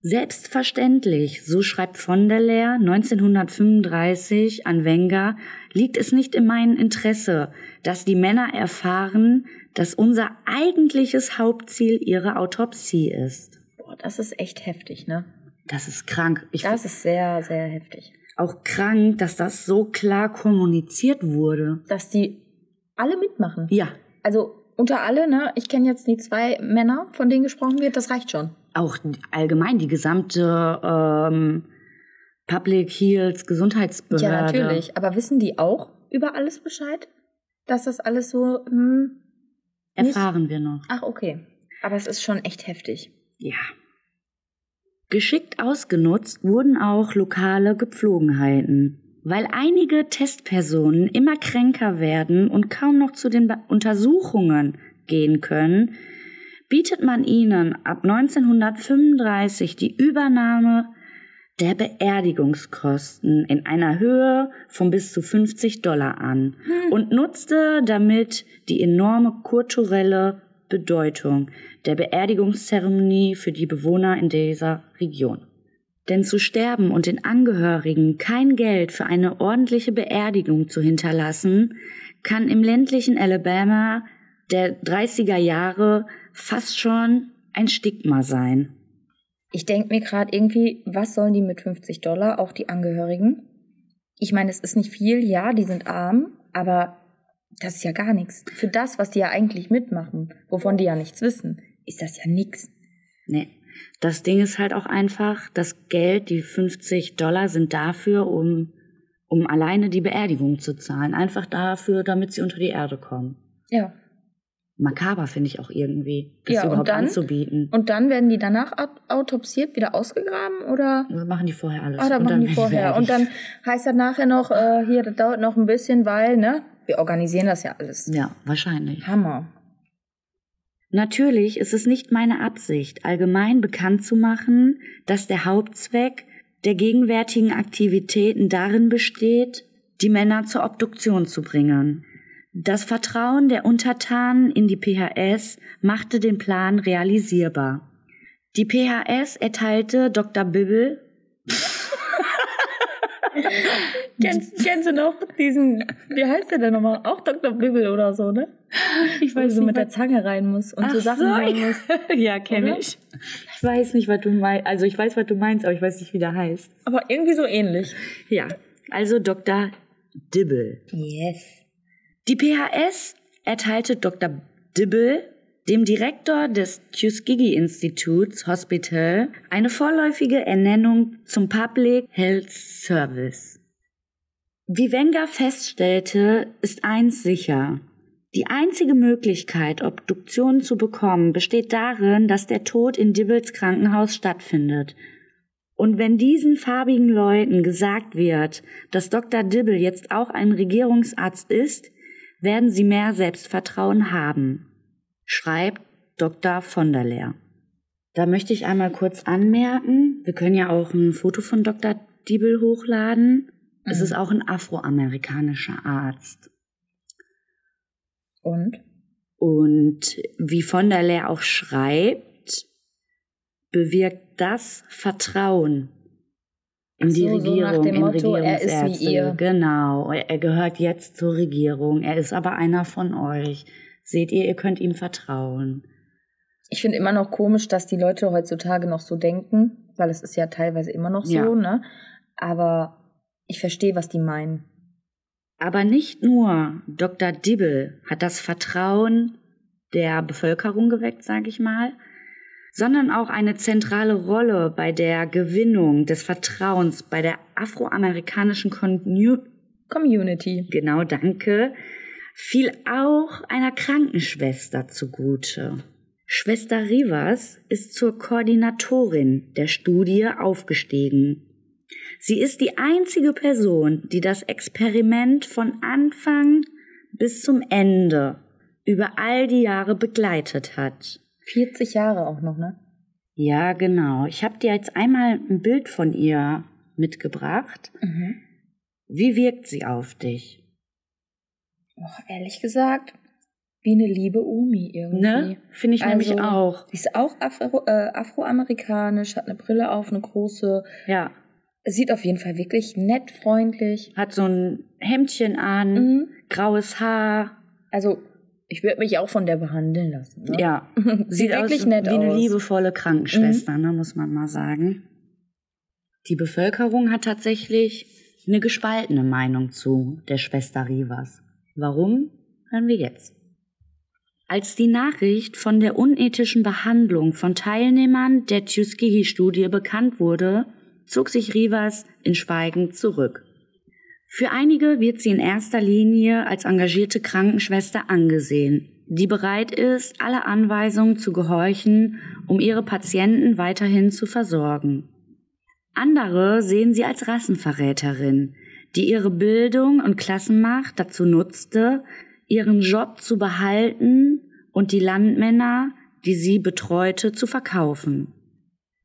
Selbstverständlich, so schreibt von der Leer 1935 an Wenger, liegt es nicht in meinem Interesse, dass die Männer erfahren, dass unser eigentliches Hauptziel ihre Autopsie ist. Boah, das ist echt heftig, ne? Das ist krank. Ich Das ist sehr, sehr heftig. auch krank, dass das so klar kommuniziert wurde. Dass die alle mitmachen. Ja, Also unter alle, ne? Ich kenne jetzt die zwei Männer, von denen gesprochen wird, das reicht schon. auch allgemein die gesamte ähm, Public Health Gesundheitsbehörde. Ja, natürlich. Aber wissen die auch über alles Bescheid? Dass das alles so, hm, Erfahren wir noch. ach, okay. Aber es ist schon echt heftig. Ja. Geschickt ausgenutzt wurden auch lokale Gepflogenheiten. Weil einige Testpersonen immer kränker werden und kaum noch zu den Be Untersuchungen gehen können, bietet man ihnen ab 1935 die Übernahme der Beerdigungskosten in einer Höhe von bis zu 50 Dollar an hm. und nutzte damit die enorme kulturelle Bedeutung der Beerdigungszeremonie für die Bewohner in dieser Region. Denn zu sterben und den Angehörigen kein Geld für eine ordentliche Beerdigung zu hinterlassen, kann im ländlichen Alabama der 30er Jahre fast schon ein Stigma sein. Ich denke mir gerade irgendwie, was sollen die mit 50 Dollar, auch die Angehörigen? Ich meine, es ist nicht viel, ja, die sind arm, aber das ist ja gar nichts. Für das, was die ja eigentlich mitmachen, wovon die ja nichts wissen, ist das ja nichts. Nee. Das Ding ist halt auch einfach, das Geld, die 50 Dollar sind dafür, um, um alleine die Beerdigung zu zahlen. Einfach dafür, damit sie unter die Erde kommen. Ja. Makaber finde ich auch irgendwie, das ja, überhaupt dann, anzubieten. Und dann werden die danach autopsiert, wieder ausgegraben oder? Das machen die vorher alles. Ah, da machen die vorher. Und dann heißt das nachher noch, äh, hier, das dauert noch ein bisschen, weil, ne? Wir organisieren das ja alles. Ja, wahrscheinlich. Hammer. Natürlich ist es nicht meine Absicht, allgemein bekannt zu machen, dass der Hauptzweck der gegenwärtigen Aktivitäten darin besteht, die Männer zur Obduktion zu bringen. Das Vertrauen der Untertanen in die PHS machte den Plan realisierbar. Die PHS erteilte Dr. Bibbel kennst, kennst du noch diesen, wie heißt der denn nochmal? Auch Dr. Bibbel oder so, ne? Ich weiß Wo so mit der Zange rein muss und Ach so Sachen so, machen muss. ja, kenne ich. Ich weiß nicht, was du meinst. Also ich weiß, was du meinst, aber ich weiß nicht, wie der heißt. Aber irgendwie so ähnlich. Ja, also Dr. Dibble. Yes. Die PHS erteilte Dr. Dibble, dem Direktor des Tuskegee Instituts Hospital, eine vorläufige Ernennung zum Public Health Service. Wie Wenger feststellte, ist eins sicher. Die einzige Möglichkeit, Obduktionen zu bekommen, besteht darin, dass der Tod in Dibbles Krankenhaus stattfindet. Und wenn diesen farbigen Leuten gesagt wird, dass Dr. Dibble jetzt auch ein Regierungsarzt ist, werden sie mehr Selbstvertrauen haben, schreibt Dr. von der Leer. Da möchte ich einmal kurz anmerken, wir können ja auch ein Foto von Dr. Diebel hochladen. Mhm. Es ist auch ein afroamerikanischer Arzt. Und? Und wie von der Leer auch schreibt, bewirkt das Vertrauen in die so, Regierung, so in Motto, Regierungsärzte. Genau, er gehört jetzt zur Regierung. Er ist aber einer von euch. Seht ihr, ihr könnt ihm vertrauen. Ich finde immer noch komisch, dass die Leute heutzutage noch so denken, weil es ist ja teilweise immer noch so, ja. ne? Aber ich verstehe, was die meinen. Aber nicht nur Dr. Dibble hat das Vertrauen der Bevölkerung geweckt, sage ich mal, sondern auch eine zentrale Rolle bei der Gewinnung des Vertrauens bei der afroamerikanischen Community. Genau, danke. Fiel auch einer Krankenschwester zugute. Schwester Rivas ist zur Koordinatorin der Studie aufgestiegen. Sie ist die einzige Person, die das Experiment von Anfang bis zum Ende über all die Jahre begleitet hat. 40 Jahre auch noch, ne? Ja, genau. Ich habe dir jetzt einmal ein Bild von ihr mitgebracht. Mhm. Wie wirkt sie auf dich? Och, ehrlich gesagt, wie eine liebe Umi irgendwie. Ne? Finde ich also, nämlich auch. Sie ist auch Afro, äh, afroamerikanisch, hat eine Brille auf, eine große. Ja. Sieht auf jeden Fall wirklich nett, freundlich. Hat so ein Hemdchen an, mhm. graues Haar. Also ich würde mich auch von der behandeln lassen. Ne? Ja, sieht, sieht wirklich aus, nett wie aus. eine liebevolle Krankenschwester, mhm. ne, muss man mal sagen. Die Bevölkerung hat tatsächlich eine gespaltene Meinung zu der Schwester Rivas. Warum? Hören wir jetzt. Als die Nachricht von der unethischen Behandlung von Teilnehmern der Tuskegee-Studie bekannt wurde, zog sich Rivas in Schweigen zurück. Für einige wird sie in erster Linie als engagierte Krankenschwester angesehen, die bereit ist, alle Anweisungen zu gehorchen, um ihre Patienten weiterhin zu versorgen. Andere sehen sie als Rassenverräterin, die ihre Bildung und Klassenmacht dazu nutzte, ihren Job zu behalten und die Landmänner, die sie betreute, zu verkaufen,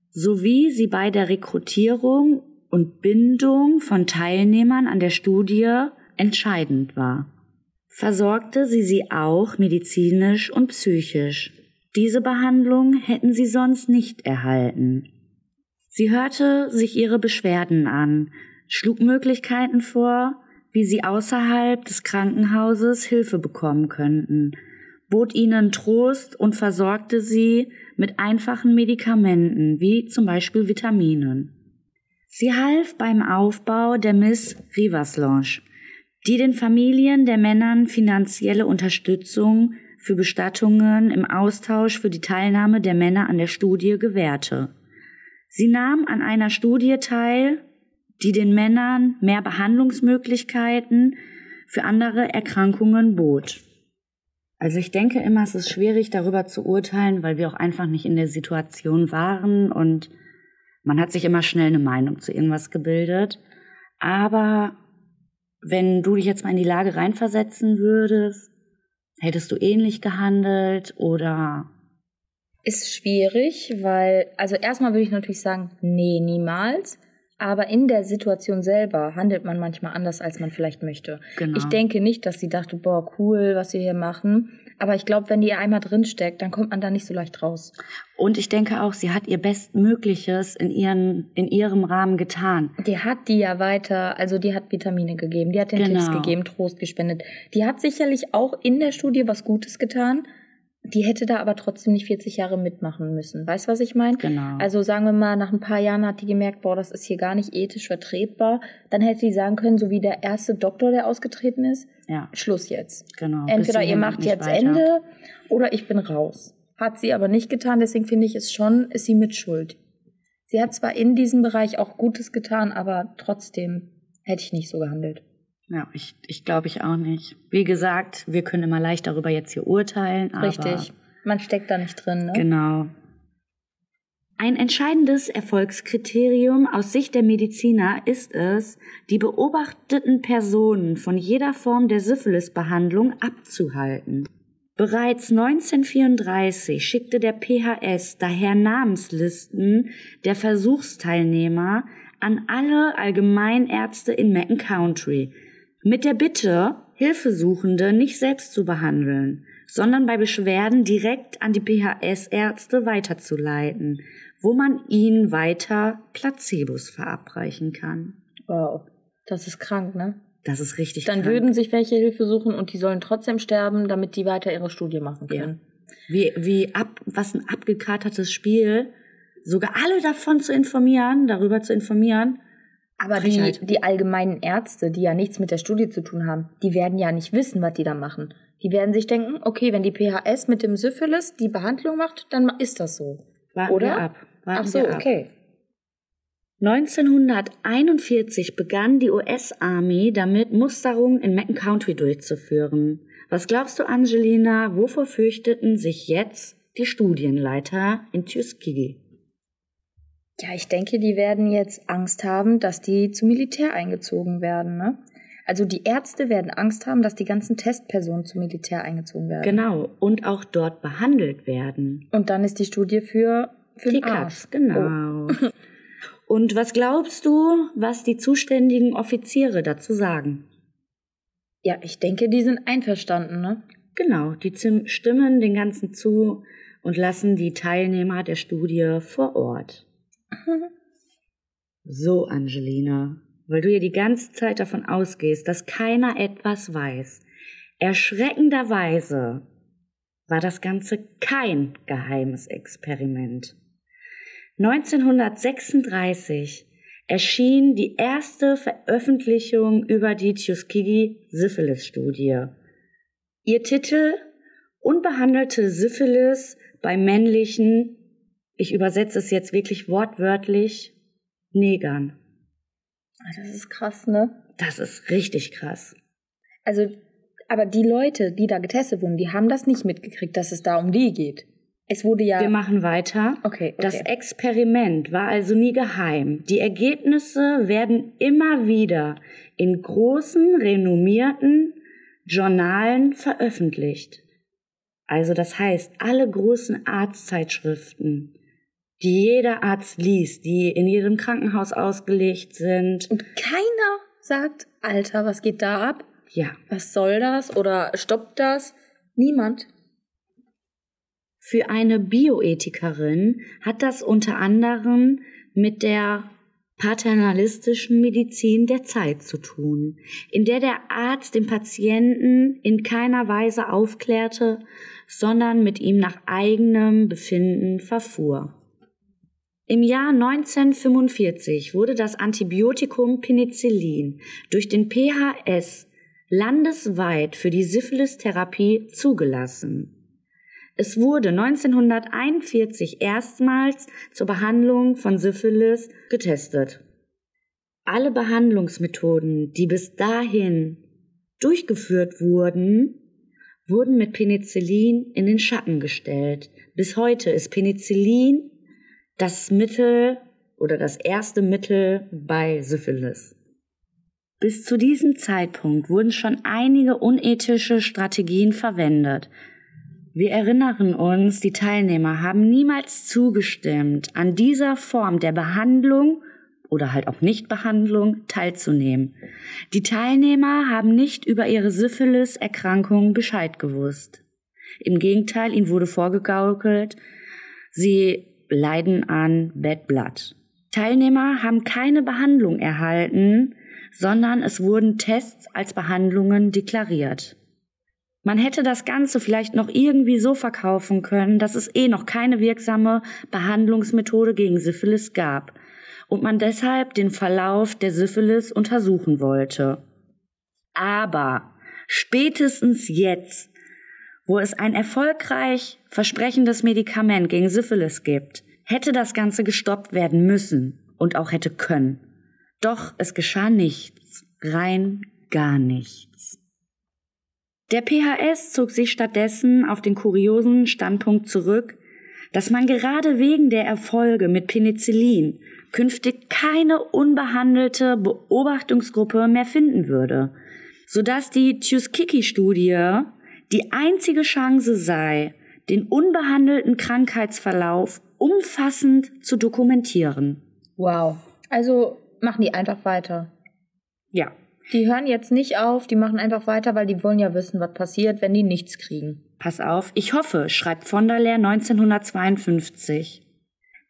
sowie sie bei der Rekrutierung und Bindung von Teilnehmern an der Studie entscheidend war. Versorgte sie sie auch medizinisch und psychisch. Diese Behandlung hätten sie sonst nicht erhalten. Sie hörte sich ihre Beschwerden an, schlug Möglichkeiten vor, wie sie außerhalb des Krankenhauses Hilfe bekommen könnten, bot ihnen Trost und versorgte sie mit einfachen Medikamenten, wie zum Beispiel Vitaminen. Sie half beim Aufbau der Miss Rivers Lounge, die den Familien der Männern finanzielle Unterstützung für Bestattungen im Austausch für die Teilnahme der Männer an der Studie gewährte. Sie nahm an einer Studie teil, die den Männern mehr Behandlungsmöglichkeiten für andere Erkrankungen bot. Also ich denke immer, es ist schwierig darüber zu urteilen, weil wir auch einfach nicht in der Situation waren und man hat sich immer schnell eine Meinung zu irgendwas gebildet. Aber wenn du dich jetzt mal in die Lage reinversetzen würdest, hättest du ähnlich gehandelt oder? Ist schwierig, weil, also erstmal würde ich natürlich sagen, nee, niemals. Aber in der Situation selber handelt man manchmal anders, als man vielleicht möchte. Genau. Ich denke nicht, dass sie dachte, boah, cool, was wir hier machen. Aber ich glaube, wenn die einmal drinsteckt, dann kommt man da nicht so leicht raus. Und ich denke auch, sie hat ihr Bestmögliches in, ihren, in ihrem Rahmen getan. Die hat die ja weiter, also die hat Vitamine gegeben, die hat den genau. Tipps gegeben, Trost gespendet. Die hat sicherlich auch in der Studie was Gutes getan. Die hätte da aber trotzdem nicht 40 Jahre mitmachen müssen. Weißt du, was ich meine? Genau. Also sagen wir mal, nach ein paar Jahren hat die gemerkt, boah, das ist hier gar nicht ethisch vertretbar. Dann hätte die sagen können, so wie der erste Doktor, der ausgetreten ist, ja. Schluss jetzt. Genau. Entweder ihr macht jetzt weiter. Ende oder ich bin raus. Hat sie aber nicht getan, deswegen finde ich es schon, ist sie mit Schuld. Sie hat zwar in diesem Bereich auch Gutes getan, aber trotzdem hätte ich nicht so gehandelt. Ja, ich, ich glaube ich auch nicht. Wie gesagt, wir können immer leicht darüber jetzt hier urteilen. Richtig. Man steckt da nicht drin, ne? Genau. Ein entscheidendes Erfolgskriterium aus Sicht der Mediziner ist es, die beobachteten Personen von jeder Form der Syphilisbehandlung abzuhalten. Bereits 1934 schickte der PHS daher Namenslisten der Versuchsteilnehmer an alle Allgemeinärzte in Macon County, mit der Bitte, Hilfesuchende nicht selbst zu behandeln, sondern bei Beschwerden direkt an die PHS-Ärzte weiterzuleiten, wo man ihnen weiter Placebos verabreichen kann. Wow, das ist krank, ne? Das ist richtig Dann krank. würden sich welche Hilfe suchen und die sollen trotzdem sterben, damit die weiter ihre Studie machen können. Ja. Wie, wie ab, was ein abgekatertes Spiel, sogar alle davon zu informieren, darüber zu informieren, aber die, die allgemeinen Ärzte, die ja nichts mit der Studie zu tun haben, die werden ja nicht wissen, was die da machen. Die werden sich denken, okay, wenn die PHS mit dem Syphilis die Behandlung macht, dann ist das so. Warten Oder? Wir ab. Warten Ach so, okay. 1941 begann die US-Armee damit, Musterungen in Macon County durchzuführen. Was glaubst du, Angelina, wovor fürchteten sich jetzt die Studienleiter in Tuskegee? Ja, ich denke, die werden jetzt Angst haben, dass die zum Militär eingezogen werden, ne? Also die Ärzte werden Angst haben, dass die ganzen Testpersonen zum Militär eingezogen werden. Genau, und auch dort behandelt werden. Und dann ist die Studie für, für die Katz, genau. Oh. und was glaubst du, was die zuständigen Offiziere dazu sagen? Ja, ich denke, die sind einverstanden, ne? Genau, die stimmen den Ganzen zu und lassen die Teilnehmer der Studie vor Ort. So, Angelina, weil du ja die ganze Zeit davon ausgehst, dass keiner etwas weiß. Erschreckenderweise war das Ganze kein geheimes Experiment. 1936 erschien die erste Veröffentlichung über die Tuskegee-Syphilis-Studie. Ihr Titel Unbehandelte Syphilis bei männlichen ich übersetze es jetzt wirklich wortwörtlich, Negern. Ah, das ist krass, ne? Das ist richtig krass. Also, aber die Leute, die da getestet wurden, die haben das nicht mitgekriegt, dass es da um die geht. Es wurde ja. Wir machen weiter. Okay, okay. Das Experiment war also nie geheim. Die Ergebnisse werden immer wieder in großen, renommierten Journalen veröffentlicht. Also das heißt, alle großen Arztzeitschriften, die jeder Arzt liest, die in jedem Krankenhaus ausgelegt sind. Und keiner sagt, Alter, was geht da ab? Ja. Was soll das? Oder stoppt das? Niemand. Für eine Bioethikerin hat das unter anderem mit der paternalistischen Medizin der Zeit zu tun, in der der Arzt den Patienten in keiner Weise aufklärte, sondern mit ihm nach eigenem Befinden verfuhr. Im Jahr 1945 wurde das Antibiotikum Penicillin durch den PHS landesweit für die Syphilis-Therapie zugelassen. Es wurde 1941 erstmals zur Behandlung von Syphilis getestet. Alle Behandlungsmethoden, die bis dahin durchgeführt wurden, wurden mit Penicillin in den Schatten gestellt. Bis heute ist Penicillin das Mittel oder das erste Mittel bei Syphilis. Bis zu diesem Zeitpunkt wurden schon einige unethische Strategien verwendet. Wir erinnern uns, die Teilnehmer haben niemals zugestimmt, an dieser Form der Behandlung oder halt auch Nichtbehandlung teilzunehmen. Die Teilnehmer haben nicht über ihre Syphilis-Erkrankung Bescheid gewusst. Im Gegenteil, ihnen wurde vorgegaukelt, sie leiden an Bad Blood. Teilnehmer haben keine Behandlung erhalten, sondern es wurden Tests als Behandlungen deklariert. Man hätte das Ganze vielleicht noch irgendwie so verkaufen können, dass es eh noch keine wirksame Behandlungsmethode gegen Syphilis gab und man deshalb den Verlauf der Syphilis untersuchen wollte. Aber spätestens jetzt, wo es ein erfolgreich versprechendes Medikament gegen Syphilis gibt, hätte das Ganze gestoppt werden müssen und auch hätte können. Doch es geschah nichts, rein gar nichts. Der PHS zog sich stattdessen auf den kuriosen Standpunkt zurück, dass man gerade wegen der Erfolge mit Penicillin künftig keine unbehandelte Beobachtungsgruppe mehr finden würde, sodass die Tuskegee-Studie die einzige Chance sei, den unbehandelten Krankheitsverlauf umfassend zu dokumentieren. Wow. Also machen die einfach weiter. Ja. Die hören jetzt nicht auf, die machen einfach weiter, weil die wollen ja wissen, was passiert, wenn die nichts kriegen. Pass auf, ich hoffe, schreibt von der Leer 1952,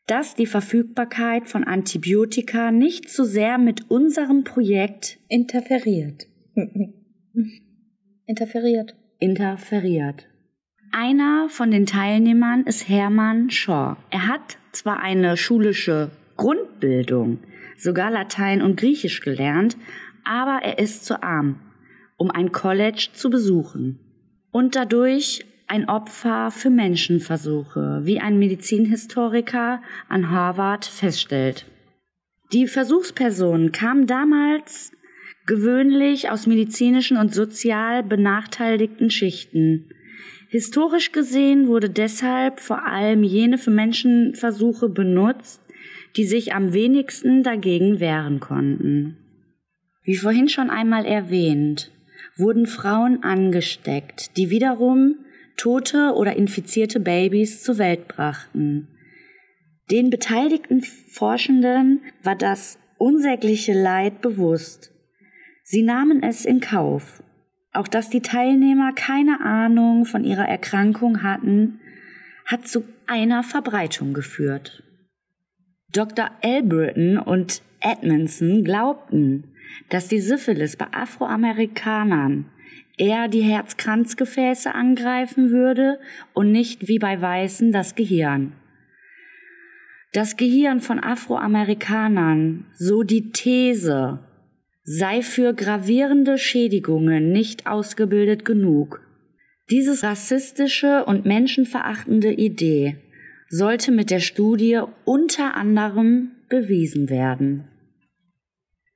dass die Verfügbarkeit von Antibiotika nicht zu sehr mit unserem Projekt interferiert. interferiert. Interferiert. Einer von den Teilnehmern ist Hermann Shaw. Er hat zwar eine schulische Grundbildung, sogar Latein und Griechisch gelernt, aber er ist zu arm, um ein College zu besuchen und dadurch ein Opfer für Menschenversuche, wie ein Medizinhistoriker an Harvard feststellt. Die Versuchspersonen kamen damals gewöhnlich aus medizinischen und sozial benachteiligten Schichten. Historisch gesehen wurde deshalb vor allem jene für Menschenversuche benutzt, die sich am wenigsten dagegen wehren konnten. Wie vorhin schon einmal erwähnt, wurden Frauen angesteckt, die wiederum tote oder infizierte Babys zur Welt brachten. Den beteiligten Forschenden war das unsägliche Leid bewusst. Sie nahmen es in Kauf. Auch dass die Teilnehmer keine Ahnung von ihrer Erkrankung hatten, hat zu einer Verbreitung geführt. Dr. Elbritton und Edmondson glaubten, dass die Syphilis bei Afroamerikanern eher die Herzkranzgefäße angreifen würde und nicht wie bei Weißen das Gehirn. Das Gehirn von Afroamerikanern, so die These, sei für gravierende Schädigungen nicht ausgebildet genug. Diese rassistische und menschenverachtende Idee sollte mit der Studie unter anderem bewiesen werden.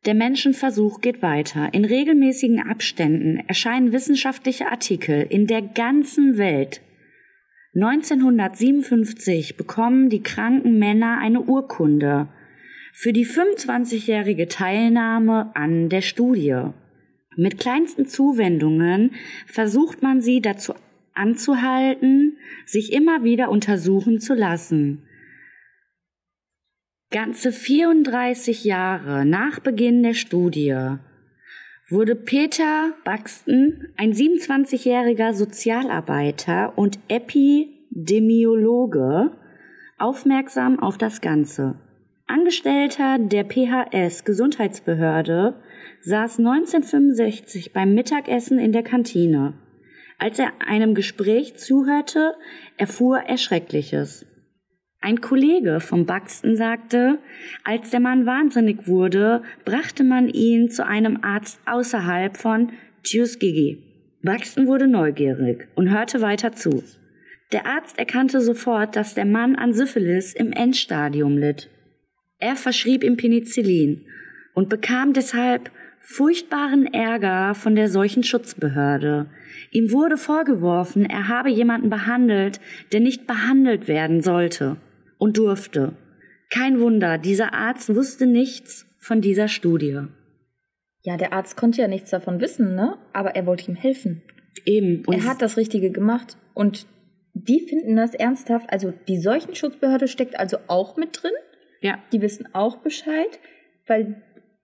Der Menschenversuch geht weiter. In regelmäßigen Abständen erscheinen wissenschaftliche Artikel in der ganzen Welt. 1957 bekommen die kranken Männer eine Urkunde für die 25-jährige Teilnahme an der Studie. Mit kleinsten Zuwendungen versucht man sie dazu anzuhalten, sich immer wieder untersuchen zu lassen. Ganze 34 Jahre nach Beginn der Studie wurde Peter Buxton, ein 27-jähriger Sozialarbeiter und Epidemiologe, aufmerksam auf das Ganze. Angestellter der PHS Gesundheitsbehörde saß 1965 beim Mittagessen in der Kantine. Als er einem Gespräch zuhörte, erfuhr er Schreckliches. Ein Kollege vom Buxton sagte, als der Mann wahnsinnig wurde, brachte man ihn zu einem Arzt außerhalb von Tuskegee. Buxton wurde neugierig und hörte weiter zu. Der Arzt erkannte sofort, dass der Mann an Syphilis im Endstadium litt. Er verschrieb ihm Penicillin und bekam deshalb furchtbaren Ärger von der Seuchenschutzbehörde. Ihm wurde vorgeworfen, er habe jemanden behandelt, der nicht behandelt werden sollte und durfte. Kein Wunder, dieser Arzt wusste nichts von dieser Studie. Ja, der Arzt konnte ja nichts davon wissen, ne? Aber er wollte ihm helfen. Eben. er hat das Richtige gemacht und die finden das ernsthaft. Also die Seuchenschutzbehörde steckt also auch mit drin. Ja. Die wissen auch Bescheid, weil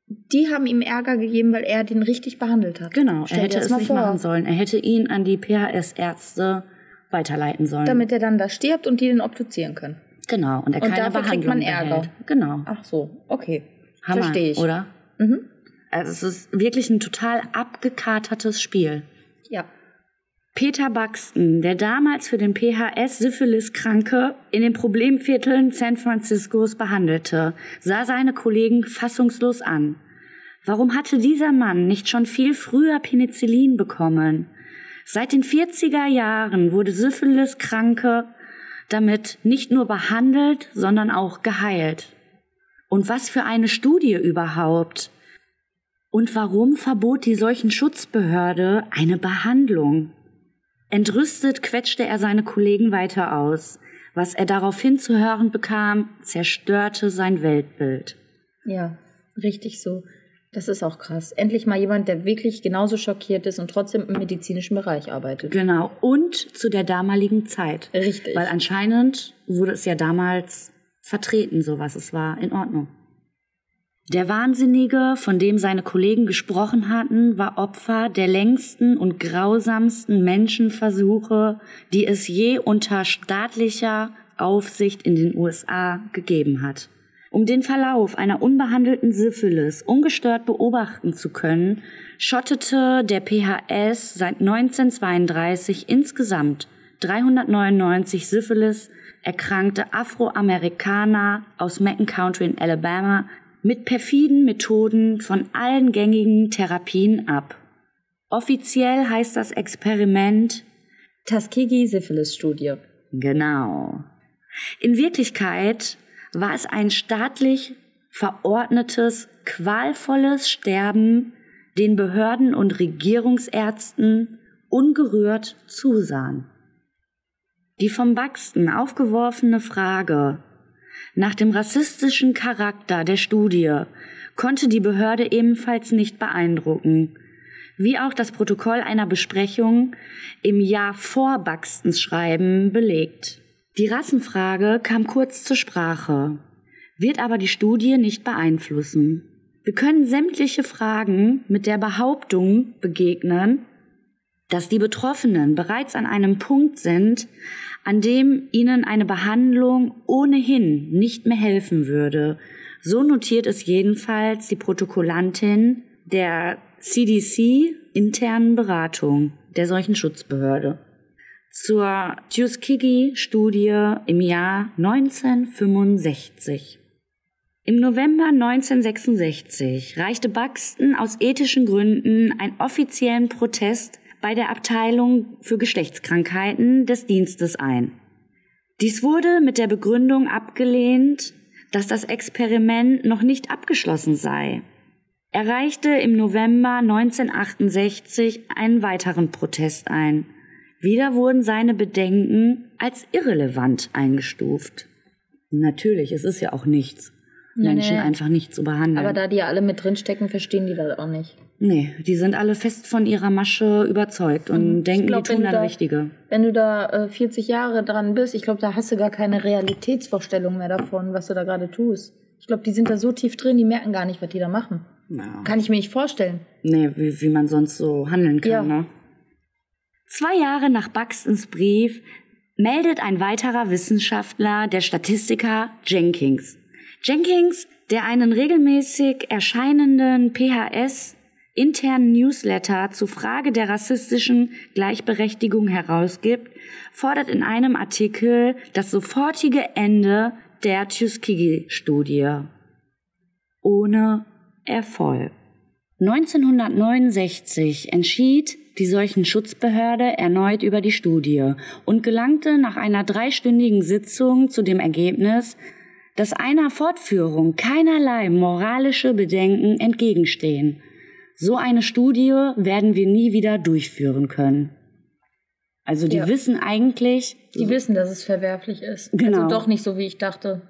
die haben ihm Ärger gegeben, weil er den richtig behandelt hat. Genau, Stell er hätte es mal nicht vor. machen sollen. Er hätte ihn an die PHS-Ärzte weiterleiten sollen. Damit er dann da stirbt und die den obduzieren können. genau, und er Und keine dafür kriegt Behandlung man Ärger. behält. Genau. Ach so, okay. Hammer, Verstehe ich. oder? Mhm. Also es ist wirklich ein total abgekatertes Spiel. Ja. Peter Buxton, der damals für den PHS Syphilis-Kranke in den Problemvierteln San Franciscos behandelte, sah seine Kollegen fassungslos an. Warum hatte dieser Mann nicht schon viel früher Penicillin bekommen? Seit den 40er Jahren wurde Syphilis-Kranke damit nicht nur behandelt, sondern auch geheilt. Und was für eine Studie überhaupt? Und warum verbot die Seuchenschutzbehörde eine Behandlung? Entrüstet quetschte er seine Kollegen weiter aus. Was er daraufhin zu hören bekam, zerstörte sein Weltbild. Ja, richtig so. Das ist auch krass. Endlich mal jemand, der wirklich genauso schockiert ist und trotzdem im medizinischen Bereich arbeitet. Genau, und zu der damaligen Zeit. Richtig. Weil anscheinend wurde es ja damals vertreten, sowas. Es war in Ordnung. Der Wahnsinnige, von dem seine Kollegen gesprochen hatten, war Opfer der längsten und grausamsten Menschenversuche, die es je unter staatlicher Aufsicht in den USA gegeben hat. Um den Verlauf einer unbehandelten Syphilis ungestört beobachten zu können, schottete der PHS seit 1932 insgesamt 399 Syphilis erkrankte Afroamerikaner aus Macon County in Alabama mit perfiden Methoden von allen gängigen Therapien ab. Offiziell heißt das Experiment Tuskegee-Syphilis-Studie. Genau. In Wirklichkeit war es ein staatlich verordnetes, qualvolles Sterben, den Behörden und Regierungsärzten ungerührt zusahen. Die vom Buxton aufgeworfene Frage nach dem rassistischen Charakter der Studie konnte die Behörde ebenfalls nicht beeindrucken, wie auch das Protokoll einer Besprechung im Jahr vor Buxtons Schreiben belegt. Die Rassenfrage kam kurz zur Sprache, wird aber die Studie nicht beeinflussen. Wir können sämtliche Fragen mit der Behauptung begegnen, dass die Betroffenen bereits an einem Punkt sind, an dem ihnen eine Behandlung ohnehin nicht mehr helfen würde. So notiert es jedenfalls die Protokollantin der CDC internen Beratung der Seuchenschutzbehörde zur Tuskegee-Studie im Jahr 1965. Im November 1966 reichte Buxton aus ethischen Gründen einen offiziellen Protest bei der Abteilung für Geschlechtskrankheiten des Dienstes ein. Dies wurde mit der Begründung abgelehnt, dass das Experiment noch nicht abgeschlossen sei. Er reichte im November 1968 einen weiteren Protest ein. Wieder wurden seine Bedenken als irrelevant eingestuft. Natürlich, es ist ja auch nichts, Nee, Menschen nee. einfach nicht zu behandeln. Aber da die ja alle mit drinstecken, verstehen die das auch nicht. Nee, die sind alle fest von ihrer Masche überzeugt und Mhm. denken, Ich glaub, die tun das da- Richtige. Wenn du da äh, 40 Jahre dran bist, ich glaube, da hast du gar keine Realitätsvorstellung mehr davon, was du da gerade tust. Ich glaube, die sind da so tief drin, die merken gar nicht, was die da machen. Ja. Kann ich mir nicht vorstellen. Nee, wie, wie man sonst so handeln kann, Ja. ne? Zwei Jahre nach Buxtons Brief meldet ein weiterer Wissenschaftler, der Statistiker Jenkins. Jenkins, der einen regelmäßig erscheinenden PHS internen Newsletter zur Frage der rassistischen Gleichberechtigung herausgibt, fordert in einem Artikel das sofortige Ende der Tuskegee-Studie. Ohne Erfolg. 1969 entschied die Seuchenschutzbehörde erneut über die Studie und gelangte nach einer dreistündigen Sitzung zu dem Ergebnis, dass einer Fortführung keinerlei moralische Bedenken entgegenstehen. So eine Studie werden wir nie wieder durchführen können. Also die Ja. wissen eigentlich, Die wissen, dass es verwerflich ist. Genau. Also doch nicht so, wie ich dachte.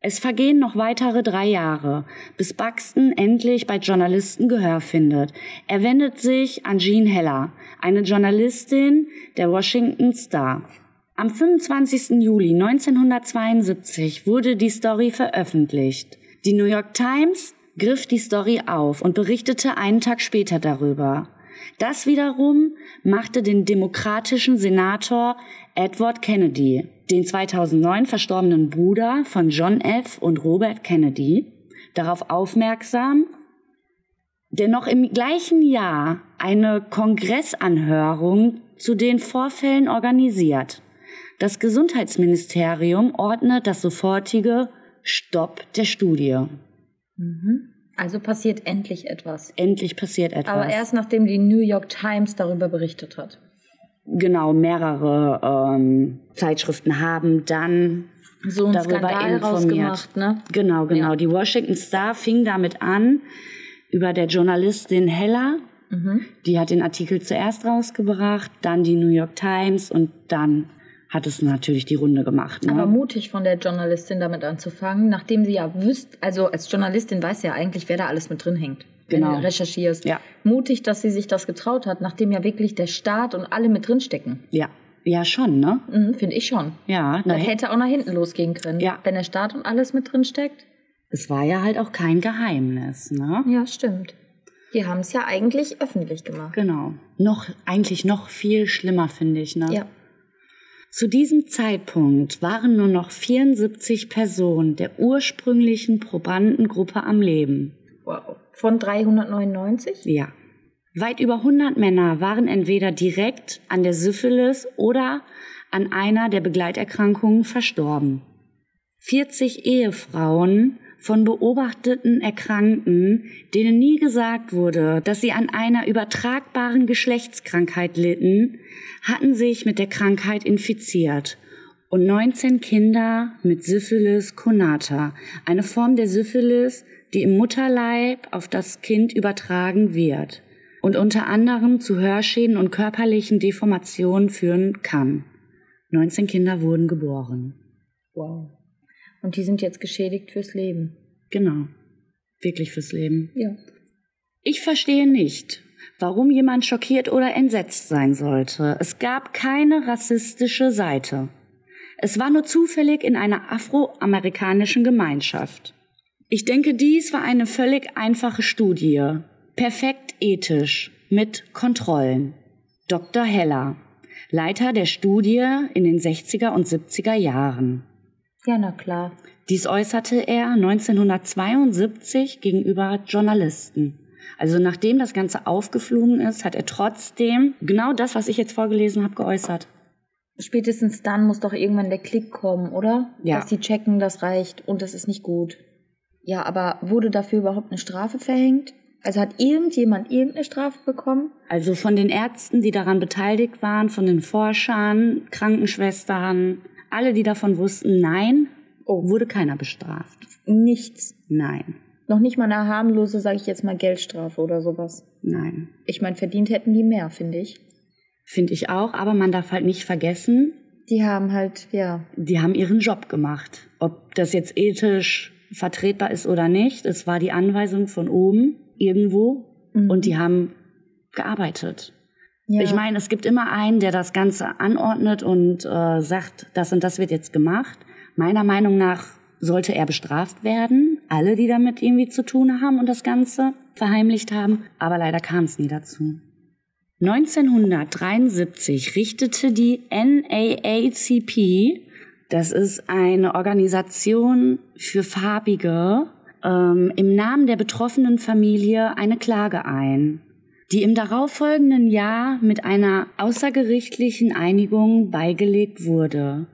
Es vergehen noch weitere drei Jahre, bis Buxton endlich bei Journalisten Gehör findet. Er wendet sich an Jean Heller, eine Journalistin der Washington Star. Am 25. Juli 1972 wurde die Story veröffentlicht. Die New York Times griff die Story auf und berichtete einen Tag später darüber. Das wiederum machte den demokratischen Senator Edward Kennedy, den 2009 verstorbenen Bruder von John F. und Robert Kennedy, darauf aufmerksam, der noch im gleichen Jahr eine Kongressanhörung zu den Vorfällen organisiert. Das Gesundheitsministerium ordnet das sofortige Stopp der Studie. Also passiert endlich etwas. Endlich passiert etwas. Aber erst nachdem die New York Times darüber berichtet hat. genau mehrere ähm, Zeitschriften haben dann So ein darüber Skandal informiert. rausgemacht, ne? Genau, genau. Ja. Die Washington Star fing damit an über der Journalistin Heller. Mhm. Die hat den Artikel zuerst rausgebracht, dann die New York Times und dann hat es natürlich die Runde gemacht. Ne? Aber mutig von der Journalistin damit anzufangen, nachdem sie ja wüsst, also als Journalistin weiß sie ja eigentlich, wer da alles mit drin hängt. Wenn Genau. du recherchierst. Ja. Mutig, dass sie sich das getraut hat, nachdem ja wirklich der Staat und alle mit drin stecken. ja, ja schon, ne? Mhm, Finde ich schon. Ja, Das hätte auch nach hinten losgehen können. Ja. Wenn der Staat und alles mit drin steckt. es war ja halt auch kein Geheimnis, ne? Ja, stimmt. Die haben es ja eigentlich öffentlich gemacht. Genau. Noch, eigentlich noch viel schlimmer, finde ich, ne? Ja. Zu diesem Zeitpunkt waren nur noch 74 Personen der ursprünglichen Probandengruppe am Leben. Wow. Von 399? Ja. Weit über 100 Männer waren entweder direkt an der Syphilis oder an einer der Begleiterkrankungen verstorben. 40 Ehefrauen von beobachteten Erkrankten, denen nie gesagt wurde, dass sie an einer übertragbaren Geschlechtskrankheit litten, hatten sich mit der Krankheit infiziert. Und 19 Kinder mit Syphilis conata, eine Form der Syphilis, die im Mutterleib auf das Kind übertragen wird und unter anderem zu Hörschäden und körperlichen Deformationen führen kann. 19 Kinder wurden geboren. Wow. Und die sind jetzt geschädigt fürs Leben. Genau. Wirklich fürs Leben. Ja. Ich verstehe nicht, warum jemand schockiert oder entsetzt sein sollte. Es gab keine rassistische Seite. Es war nur zufällig in einer afroamerikanischen Gemeinschaft. Ich denke, dies war eine völlig einfache Studie. Perfekt ethisch, mit Kontrollen. Dr. Heller, Leiter der Studie in den 60er und 70er Jahren. Ja, na klar. Dies äußerte er 1972 gegenüber Journalisten. Also nachdem das Ganze aufgeflogen ist, hat er trotzdem genau das, was ich jetzt vorgelesen habe, geäußert. Spätestens dann muss doch irgendwann der Klick kommen, oder? Ja. Dass die checken, das reicht und das ist nicht gut. Ja, aber wurde dafür überhaupt eine Strafe verhängt? Also hat irgendjemand irgendeine Strafe bekommen? Also von den Ärzten, die daran beteiligt waren, von den Forschern, Krankenschwestern, alle, die davon wussten, nein, Oh. wurde keiner bestraft. Nichts. Nein, Noch nicht mal eine harmlose, sage ich jetzt mal, Geldstrafe oder sowas. nein. Ich meine, verdient hätten die mehr, finde ich. Finde ich auch, aber man darf halt nicht vergessen, Die haben halt, ja, die haben ihren Job gemacht. Ob das jetzt ethisch vertretbar ist oder nicht, es war die Anweisung von oben, irgendwo. mhm. und die haben gearbeitet. Ja. Ich meine, es gibt immer einen, der das Ganze anordnet und äh, sagt, das und das wird jetzt gemacht. Meiner Meinung nach sollte er bestraft werden. Alle, die damit irgendwie zu tun haben und das Ganze verheimlicht haben. Aber leider kam es nie dazu. 1973 richtete die NAACP, das ist eine Organisation für Farbige, ähm, im Namen der betroffenen Familie eine Klage ein, die im darauffolgenden Jahr mit einer außergerichtlichen Einigung beigelegt wurde,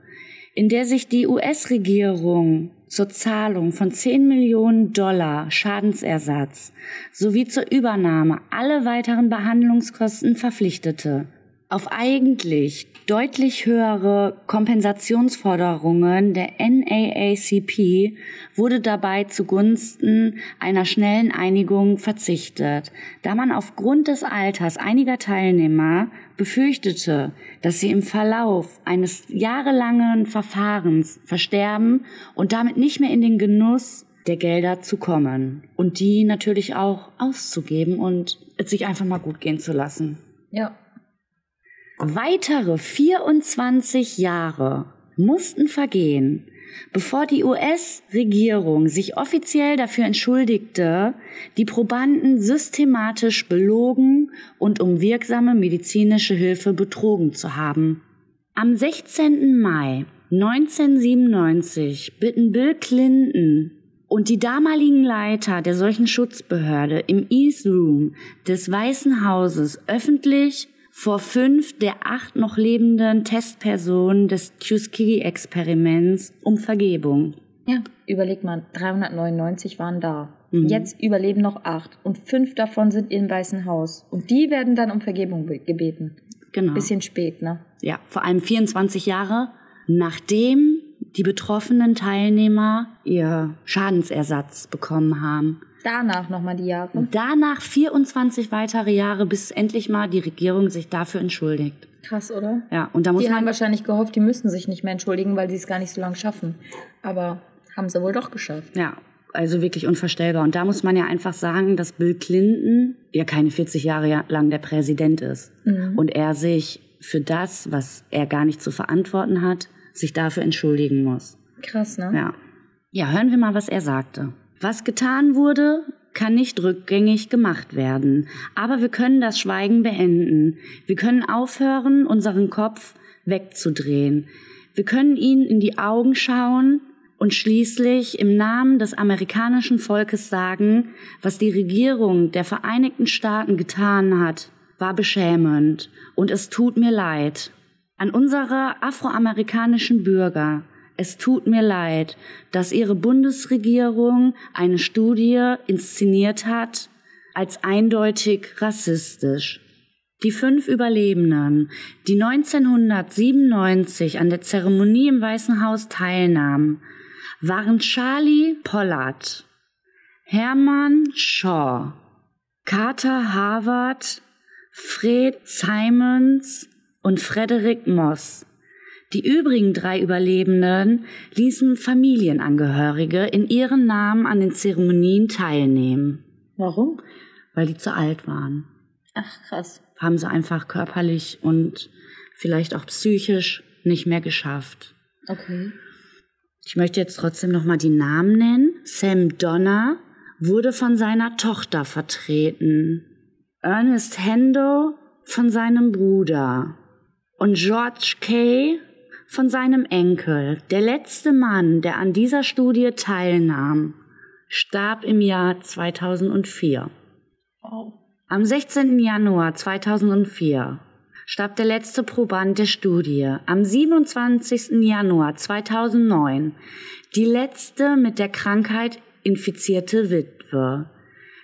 in der sich die US-Regierung zur Zahlung von 10 Millionen Dollar Schadensersatz sowie zur Übernahme aller weiteren Behandlungskosten verpflichtete. Auf eigentlich deutlich höhere Kompensationsforderungen der NAACP wurde dabei zugunsten einer schnellen Einigung verzichtet, da man aufgrund des Alters einiger Teilnehmer befürchtete, dass sie im Verlauf eines jahrelangen Verfahrens versterben und damit nicht mehr in den Genuss der Gelder zu kommen und die natürlich auch auszugeben und es sich einfach mal gut gehen zu lassen. Ja. Weitere 24 Jahre mussten vergehen, bevor die US-Regierung sich offiziell dafür entschuldigte, die Probanden systematisch belogen und um wirksame medizinische Hilfe betrogen zu haben. Am 16. Mai 1997 bitten Bill Clinton und die damaligen Leiter der solchen Schutzbehörde im East Room des Weißen Hauses öffentlich vor fünf der acht noch lebenden Testpersonen des Tuskegee-Experiments um Vergebung. Ja, überleg mal, 399 waren da. Mhm. Jetzt überleben noch acht und fünf davon sind im Weißen Haus. Und die werden dann um Vergebung gebeten. Genau. Bisschen spät, ne? Ja, vor allem 24 Jahre nachdem die betroffenen Teilnehmer ihr Schadensersatz bekommen haben. Danach nochmal die Jahre. Und danach 24 weitere Jahre, bis endlich mal die Regierung sich dafür entschuldigt. Krass, oder? Ja, und da muss die man. haben wahrscheinlich gehofft, die müssten sich nicht mehr entschuldigen, weil sie es gar nicht so lange schaffen. Aber haben sie wohl doch geschafft. Ja, also wirklich unvorstellbar. Und da muss man ja einfach sagen, dass Bill Clinton ja keine 40 Jahre lang der Präsident ist. Mhm. Und er sich für das, was er gar nicht zu verantworten hat, sich dafür entschuldigen muss. Krass, ne? Ja. Ja, hören wir mal, was er sagte. Was getan wurde, kann nicht rückgängig gemacht werden. Aber wir können das Schweigen beenden. Wir können aufhören, unseren Kopf wegzudrehen. Wir können ihnen in die Augen schauen und schließlich im Namen des amerikanischen Volkes sagen, was die Regierung der Vereinigten Staaten getan hat, war beschämend und es tut mir leid. An unsere afroamerikanischen Bürger, es tut mir leid, dass Ihre Bundesregierung eine Studie inszeniert hat als eindeutig rassistisch. Die fünf Überlebenden, die 1997 an der Zeremonie im Weißen Haus teilnahmen, waren Charlie Pollard, Hermann Shaw, Carter Harvard, Fred Simons und Frederick Moss. Die übrigen drei Überlebenden ließen Familienangehörige in ihren Namen an den Zeremonien teilnehmen. Warum? Weil die zu alt waren. Ach, krass. Haben sie einfach körperlich und vielleicht auch psychisch nicht mehr geschafft. Okay. Ich möchte jetzt trotzdem noch mal die Namen nennen. Sam Donner wurde von seiner Tochter vertreten. Ernest Hendo von seinem Bruder. Und George Kay von seinem Enkel, der letzte Mann, der an dieser Studie teilnahm, starb im Jahr 2004. Oh. Am 16. Januar 2004 starb der letzte Proband der Studie. Am 27. Januar 2009 die letzte mit der Krankheit infizierte Witwe.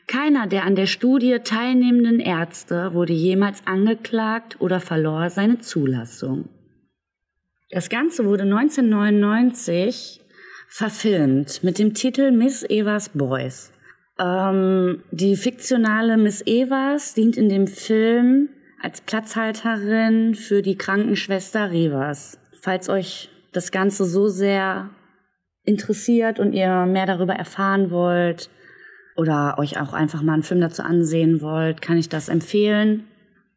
Keiner der an der Studie teilnehmenden Ärzte wurde jemals angeklagt oder verlor seine Zulassung. Das Ganze wurde 1999 verfilmt mit dem Titel Miss Evas Boys. Ähm, die fiktionale Miss Evas dient in dem Film als Platzhalterin für die Krankenschwester Rivas. Falls euch das Ganze so sehr interessiert und ihr mehr darüber erfahren wollt, oder euch auch einfach mal einen Film dazu ansehen wollt, kann ich das empfehlen.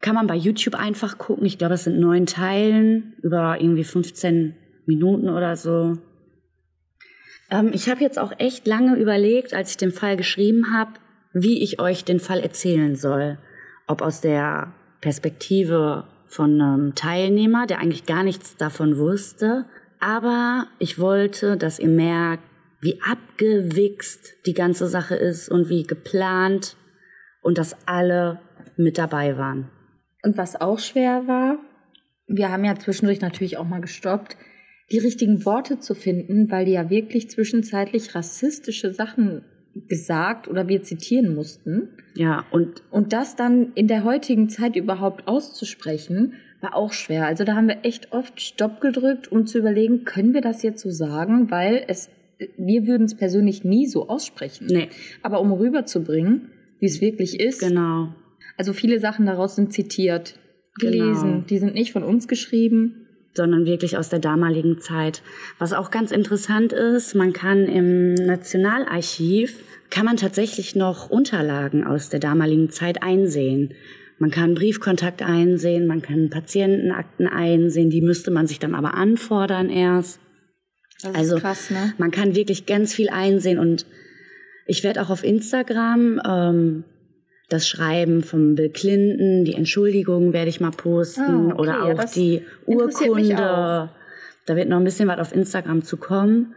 Kann man bei YouTube einfach gucken. Ich glaube, es sind neun Teilen über irgendwie 15 Minuten oder so. Ähm, ich habe jetzt auch echt lange überlegt, als ich den Fall geschrieben habe, wie ich euch den Fall erzählen soll. Ob aus der Perspektive von einem Teilnehmer, der eigentlich gar nichts davon wusste. Aber ich wollte, dass ihr merkt, wie abgewichst die ganze Sache ist und wie geplant und dass alle mit dabei waren. Und was auch schwer war, wir haben ja zwischendurch natürlich auch mal gestoppt, die richtigen Worte zu finden, weil die ja wirklich zwischenzeitlich rassistische Sachen gesagt oder wir zitieren mussten. Ja, und Und das dann in der heutigen Zeit überhaupt auszusprechen, war auch schwer. Also da haben wir echt oft Stopp gedrückt, um zu überlegen, können wir das jetzt so sagen, weil es, wir würden es persönlich nie so aussprechen. nee, Aber um rüberzubringen, wie es wirklich ist, genau. also viele Sachen daraus sind zitiert, gelesen, Genau. die sind nicht von uns geschrieben. sondern wirklich aus der damaligen Zeit. Was auch ganz interessant ist, man kann im Nationalarchiv, kann man tatsächlich noch Unterlagen aus der damaligen Zeit einsehen. Man kann Briefkontakt einsehen, man kann Patientenakten einsehen, die müsste man sich dann aber anfordern erst. Das Also ist krass, ne? man kann wirklich ganz viel einsehen und ich werde auch auf Instagram ähm, das Schreiben von Bill Clinton, die Entschuldigung werde ich mal posten Ah, okay, oder ja, auch das die Urkunde. auch. Da wird noch ein bisschen was auf Instagram zu kommen.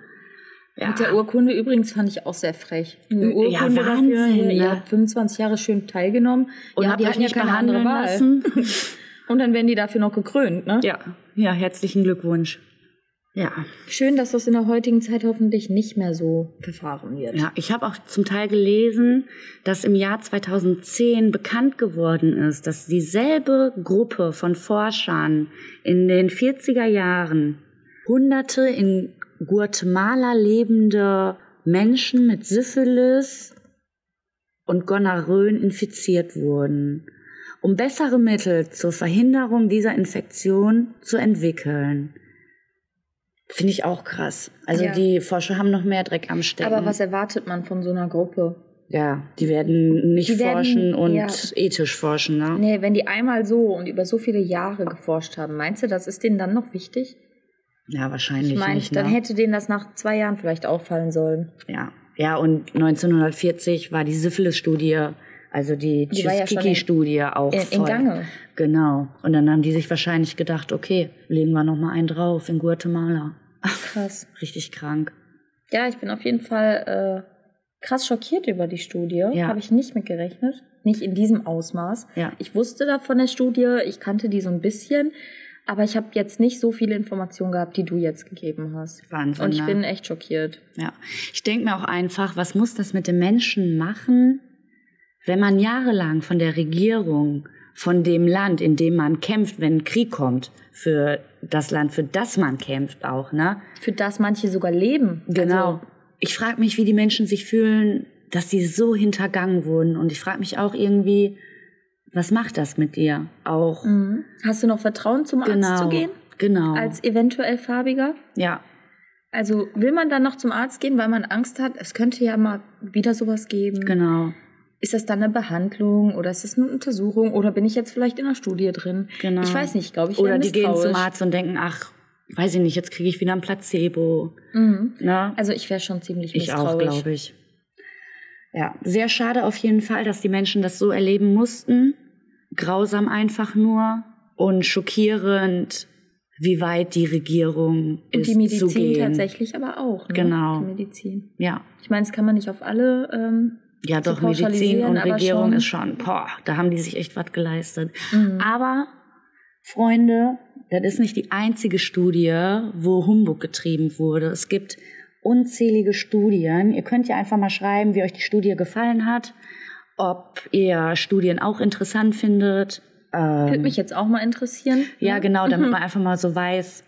Ja, Mit der Urkunde übrigens fand ich auch sehr frech. Eine Ja, Urkunde Wahnsinn, dafür, ne? ihr habt 25 Jahre schön teilgenommen. und ja, habt euch ja nicht keine andere behandeln Wahl. lassen. Und dann werden die dafür noch gekrönt, ne? ja, ja, herzlichen Glückwunsch. Ja, Schön, dass das in der heutigen Zeit hoffentlich nicht mehr so verfahren wird. Ja, ich habe auch zum Teil gelesen, dass im Jahr 2010 bekannt geworden ist, dass dieselbe Gruppe von Forschern in den 40er Jahren hunderte in Guatemala lebende Menschen mit Syphilis und Gonorrhoen infiziert wurden, um bessere Mittel zur Verhinderung dieser Infektion zu entwickeln. Finde ich auch krass. Also Ja. die Forscher haben noch mehr Dreck am Stecken. Aber was erwartet man von so einer Gruppe? Ja, die werden nicht Die werden- forschen und ja. ethisch forschen, ne? Nee, wenn die einmal so und über so viele Jahre geforscht haben, meinst du, das ist denen dann noch wichtig? Ja, wahrscheinlich Ich meine, nicht. dann ne? hätte denen das nach zwei Jahren vielleicht auffallen sollen. ja. ja, und 1940 war die Syphilis-Studie, also die, Die war ja auch In, voll. in Gange. Genau. Und dann haben die sich wahrscheinlich gedacht, okay, legen wir noch mal einen drauf in Guatemala. Krass. Richtig krank. Ja, ich bin auf jeden Fall äh, krass schockiert über die Studie. Ja. Habe ich nicht mit gerechnet. Nicht in diesem Ausmaß. Ja. Ich wusste da von der Studie, ich kannte die so ein bisschen, aber ich habe jetzt nicht so viele Informationen gehabt, die du jetzt gegeben hast. Wahnsinn. Und ich ne? bin echt schockiert. Ja, ich denke mir auch einfach, was muss das mit den Menschen machen, wenn man jahrelang von der Regierung, von dem Land, in dem man kämpft, wenn ein Krieg kommt, für das Land, für das man kämpft auch, ne? Für das manche sogar leben. Genau. Also, ich frage mich, wie die Menschen sich fühlen, dass die so hintergangen wurden. Und ich frage mich auch irgendwie, was macht das mit dir? Auch mhm. Hast du noch Vertrauen zum Arzt genau, zu gehen? genau, Als eventuell farbiger? ja, Also will man dann noch zum Arzt gehen, weil man Angst hat, es könnte ja mal wieder sowas geben? genau, Ist das dann eine Behandlung oder ist das eine Untersuchung oder bin ich jetzt vielleicht in einer Studie drin? genau. Ich weiß nicht, glaube ich. Oder die gehen zum misstrauisch. Arzt und denken, ach, weiß ich nicht, jetzt kriege ich wieder ein Placebo. Mhm. Ne? Also ich wäre schon ziemlich Ich auch, misstrauisch. glaube ich. Ja, sehr schade auf jeden Fall, dass die Menschen das so erleben mussten. Grausam einfach nur und schockierend, wie weit die Regierung Und ist die zu Medizin gehen. tatsächlich aber auch. Ne? Genau. Die Medizin. Ja, Ich meine, das kann man nicht auf alle. Ähm, ja, doch Medizin und Regierung ist schon, boah, da haben die sich echt was geleistet. mhm. Aber Freunde, das ist nicht die einzige Studie, wo Humbug getrieben wurde. Es gibt unzählige Studien. Ihr könnt ja einfach mal schreiben, wie euch die Studie gefallen hat, ob ihr Studien auch interessant findet. Würde Ähm, mich jetzt auch mal interessieren. ja, genau, damit man einfach mal so weiß,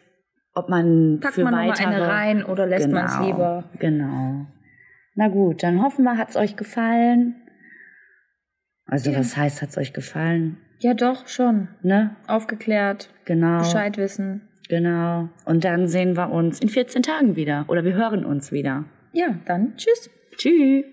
ob man Packt für man noch mal weitere... eine rein oder lässt man es lieber? Genau. Na gut, dann hoffen wir, hat's euch gefallen. Also Ja. was heißt, hat's euch gefallen? Ja, doch, schon. Ne? Aufgeklärt, Genau. Bescheid wissen. Genau. Und dann sehen wir uns in 14 Tagen wieder. Oder wir hören uns wieder. Ja, dann tschüss. Tschüss.